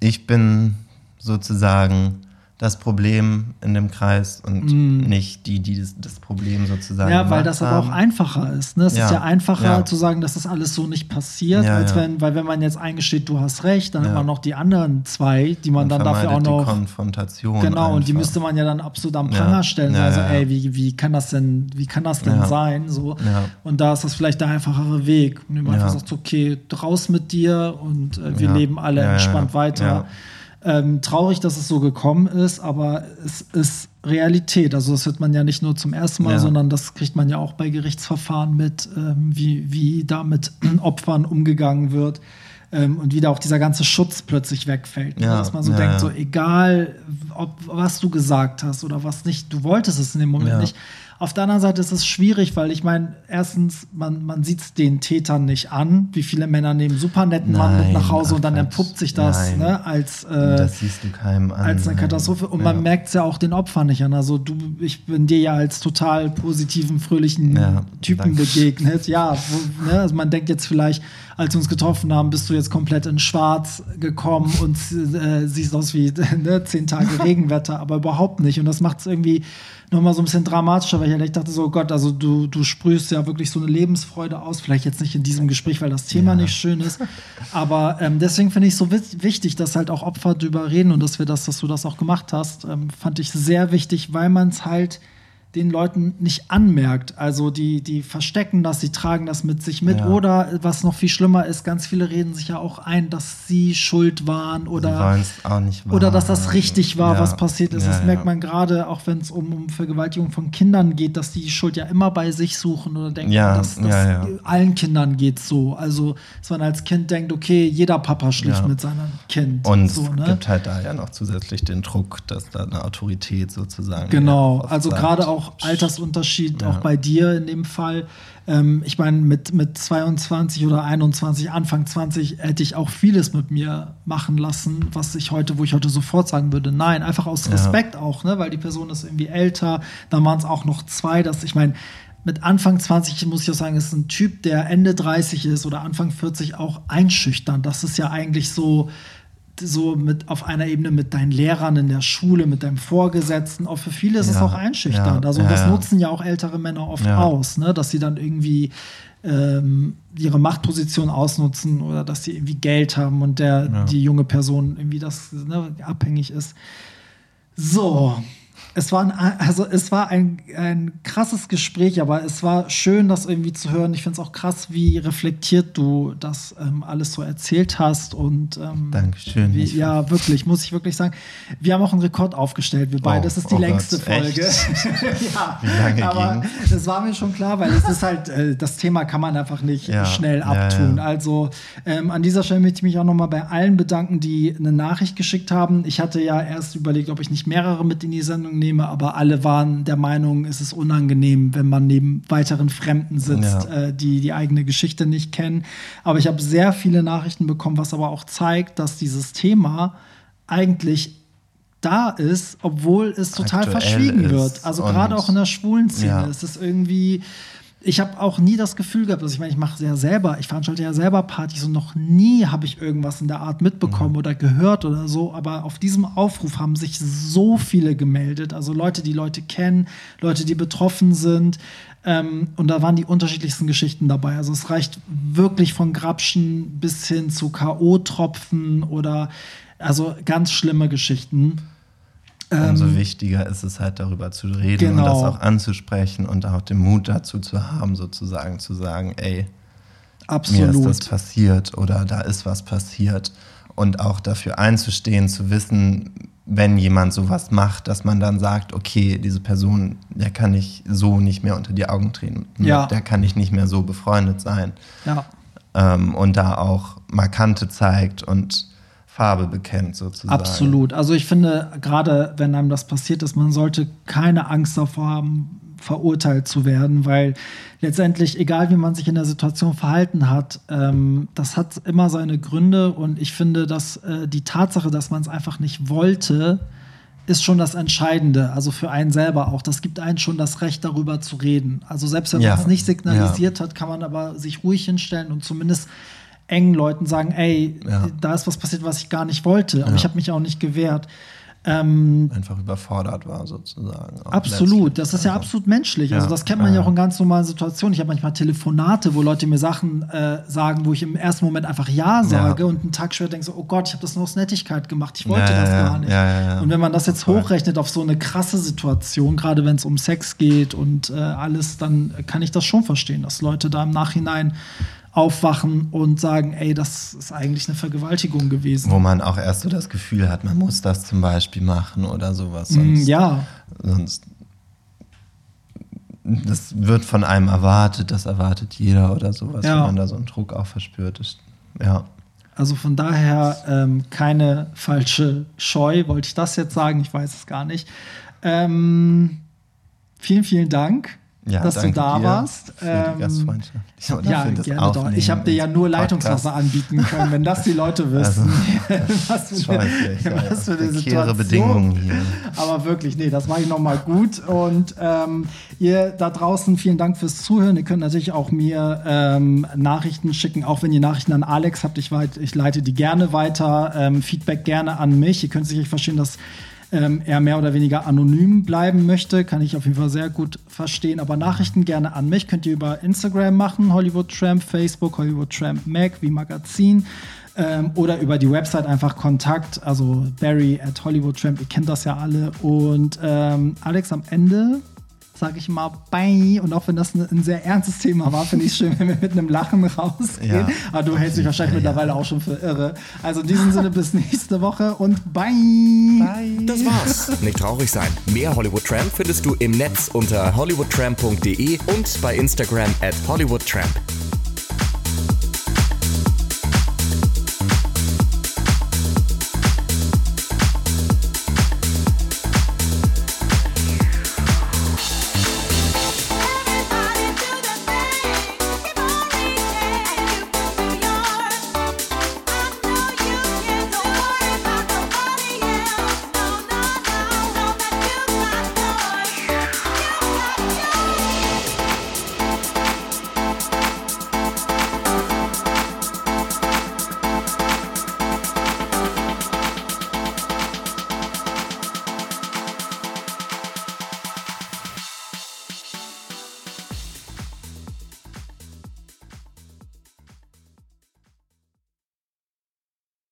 ich bin sozusagen das Problem in dem Kreis und mm. nicht die, die das, das Problem sozusagen. Ja, weil das haben. aber auch einfacher ist. Ne? Es ja. ist ja einfacher ja. zu sagen, dass das alles so nicht passiert, ja, als wenn, weil wenn man jetzt eingesteht, du hast recht, dann hat man noch die anderen zwei, die man, man dann dafür auch noch. Die Konfrontation. Genau, einfach. und die müsste man ja dann absolut am Pranger stellen. also, ey, wie, wie kann das denn, wie kann das denn sein? So. Und da ist das vielleicht der einfachere Weg. Und du einfach sagst, okay, raus mit dir und äh, wir leben alle entspannt weiter. Ähm, traurig, dass es so gekommen ist, aber es ist Realität. Also das hört man ja nicht nur zum ersten Mal, Ja. sondern das kriegt man ja auch bei Gerichtsverfahren mit, ähm, wie, wie da mit Opfern umgegangen wird. Ähm, und wie da auch dieser ganze Schutz plötzlich wegfällt. Ja, Dass man so ja, denkt, so egal, ob, was du gesagt hast oder was nicht, du wolltest es in dem Moment Ja. nicht. Auf der anderen Seite ist es schwierig, weil ich meine, erstens, man, man sieht es den Tätern nicht an, wie viele Männer nehmen super netten Mann mit nach Hause ach und dann entpuppt sich das Nein. ne, als, äh, das siehst du keinem an. als eine. Katastrophe. Und Ja. man merkt es ja auch den Opfern nicht an. Also du, ich bin dir ja als total positiven, fröhlichen Ja, Typen danke. begegnet. Ja, wo, ne, also man denkt jetzt vielleicht, als wir uns getroffen haben, bist du jetzt komplett in Schwarz gekommen und äh, siehst aus wie ne, zehn Tage Regenwetter, aber überhaupt nicht. Und das macht es irgendwie nochmal so ein bisschen dramatischer, weil ich halt dachte so, oh Gott, also du, du sprühst ja wirklich so eine Lebensfreude aus. Vielleicht jetzt nicht in diesem Gespräch, weil das Thema Ja. nicht schön ist. Aber ähm, deswegen finde ich es so wi- wichtig, dass halt auch Opfer drüber reden und dass wir das, dass du das auch gemacht hast, ähm, fand ich sehr wichtig, weil man es halt den Leuten nicht anmerkt. Also die, die verstecken das, die tragen das mit sich mit. Ja. Oder was noch viel schlimmer ist, ganz viele reden sich ja auch ein, dass sie schuld waren oder nicht oder dass das richtig war, Ja. was passiert ist. Ja, das merkt man gerade, auch wenn es um, um Vergewaltigung von Kindern geht, dass die Schuld ja immer bei sich suchen oder denken, Ja, dass, dass allen Kindern geht so. Also, dass man als Kind denkt, okay, jeder Papa schläft Ja. mit seinem Kind. Und so, es ne? gibt halt da ja noch zusätzlich den Druck, dass da eine Autorität sozusagen. Genau, also gerade auch Altersunterschied, Ja. auch bei dir in dem Fall. Ähm, ich meine, mit, mit 22 oder 21, Anfang 20 hätte ich auch vieles mit mir machen lassen, was ich heute, wo ich heute sofort sagen würde, nein, einfach aus Ja. Respekt auch, ne? weil die Person ist irgendwie älter, dann waren es auch noch zwei, dass ich meine, mit Anfang 20 muss ich auch sagen, ist ein Typ, der Ende 30 ist oder Anfang 40 auch einschüchtern. Das ist ja eigentlich so, so mit auf einer Ebene mit deinen Lehrern in der Schule, mit deinem Vorgesetzten. Auch für viele ist es Ja, auch einschüchternd. ja, also ja, das nutzen ja auch ältere Männer oft aus, ne? dass sie dann irgendwie ähm, ihre Machtposition ausnutzen oder dass sie irgendwie Geld haben und der die junge Person irgendwie das ne, abhängig ist. So. Es war, ein, also es war ein, ein krasses Gespräch, aber es war schön, das irgendwie zu hören. Ich finde es auch krass, wie reflektiert du das ähm, alles so erzählt hast. Und, ähm, Dankeschön. Wie, ja, wirklich, muss ich wirklich sagen. Wir haben auch einen Rekord aufgestellt, wir beide. Oh, das ist die oh längste Gott, Folge. ja, Wie lange aber ging? das war mir schon klar, weil es ist halt, äh, das Thema kann man einfach nicht Ja, schnell ja, abtun. ja. Also ähm, an dieser Stelle möchte ich mich auch nochmal bei allen bedanken, die eine Nachricht geschickt haben. Ich hatte ja erst überlegt, ob ich nicht mehrere mit in die Sendung nehme, aber alle waren der Meinung, es ist unangenehm, wenn man neben weiteren Fremden sitzt, Ja. äh, die die eigene Geschichte nicht kennen. Aber ich habe sehr viele Nachrichten bekommen, was aber auch zeigt, dass dieses Thema eigentlich da ist, obwohl es total Aktuell verschwiegen wird. Also gerade auch in der schwulen Szene Ja. ist es irgendwie. Ich habe auch nie das Gefühl gehabt, also ich meine, ich mache ja selber, ich veranstalte ja selber Partys und noch nie habe ich irgendwas in der Art mitbekommen oder gehört oder so. Aber auf diesem Aufruf haben sich so viele gemeldet. Also Leute, die Leute kennen, Leute, die betroffen sind. Ähm, und da waren die unterschiedlichsten Geschichten dabei. Also es reicht wirklich von Grapschen bis hin zu K.O.-Tropfen oder also ganz schlimme Geschichten. Umso wichtiger ist es halt darüber zu reden Ähm, Genau. und das auch anzusprechen und auch den Mut dazu zu haben, sozusagen zu sagen, ey, mir ist das Absolut. passiert oder da ist was passiert und auch dafür einzustehen, zu wissen, wenn jemand sowas macht, dass man dann sagt, okay, diese Person, der kann ich so nicht mehr unter die Augen treten, Ja. der kann ich nicht mehr so befreundet sein Ja. ähm, und da auch Markante zeigt und Farbe bekennt sozusagen. Absolut. Also ich finde, gerade wenn einem das passiert ist, man sollte keine Angst davor haben, verurteilt zu werden, weil letztendlich, egal wie man sich in der Situation verhalten hat, ähm, das hat immer seine Gründe und ich finde, dass äh, die Tatsache, dass man es einfach nicht wollte, ist schon das Entscheidende, also für einen selber auch. Das gibt einen schon das Recht, darüber zu reden. Also selbst wenn Ja. man es nicht signalisiert hat, kann man aber sich ruhig hinstellen und zumindest engen Leuten sagen, ey, Ja. da ist was passiert, was ich gar nicht wollte, aber Ja. ich habe mich auch nicht gewehrt. Ähm, Einfach überfordert war sozusagen. absolut, das ist ja Also, absolut menschlich. Also das kennt man ja auch in ganz normalen Situationen. Ich habe manchmal Telefonate, wo Leute mir Sachen äh, sagen, wo ich im ersten Moment einfach Ja sage und einen Tag später denke so, oh Gott, ich habe das nur aus Nettigkeit gemacht, ich wollte das gar nicht. Und wenn man das jetzt Voll. hochrechnet auf so eine krasse Situation, gerade wenn es um Sex geht und äh, alles, dann kann ich das schon verstehen, dass Leute da im Nachhinein aufwachen und sagen, ey, das ist eigentlich eine Vergewaltigung gewesen. Wo man auch erst so das Gefühl hat, man muss das zum Beispiel machen oder sowas. Mm, Sonst, ja, sonst das wird von einem erwartet, das erwartet jeder oder sowas, Ja. wenn man da so einen Druck auch verspürt. Ist, ja. also von daher ähm, keine falsche Scheu, wollte ich das jetzt sagen, ich weiß es gar nicht. Ähm, vielen, vielen Dank, Ja, dass du da warst. Für Ähm, die Gastfreundschaft. Oder Ja, gerne doch. Ich habe dir ja nur Podcast. Leitungswasser anbieten können, wenn das die Leute wissen. was, für was für eine Situation. Bedingungen hier. Aber wirklich, nee, das mache ich nochmal gut. Und ähm, ihr da draußen, vielen Dank fürs Zuhören. Ihr könnt natürlich auch mir ähm, Nachrichten schicken, auch wenn ihr Nachrichten an Alex habt. Ich, weit, ich leite die gerne weiter. Ähm, Feedback gerne an mich. Ihr könnt sicherlich verstehen, dass ähm, er mehr oder weniger anonym bleiben möchte. Kann ich auf jeden Fall sehr gut verstehen. Aber Nachrichten gerne an mich. Könnt ihr über Instagram machen, Hollywood Tramp, Facebook, Hollywood Tramp Mac wie Magazin. Ähm, oder über die Website einfach Kontakt, also Barry at Hollywood Tramp, ihr kennt das ja alle. Und ähm, Alex, am Ende sage ich mal Bye. Und auch wenn das ein, sehr ernstes Thema war, finde ich es schön, wenn wir mit einem Lachen rausgehen. Ja. Aber du hältst dich wahrscheinlich Ja, mittlerweile auch schon für irre. Also in diesem Sinne bis nächste Woche und Bye. Das war's. Nicht traurig sein. Mehr Hollywood Tramp findest du im Netz unter hollywoodtramp.de und bei Instagram at hollywoodtramp.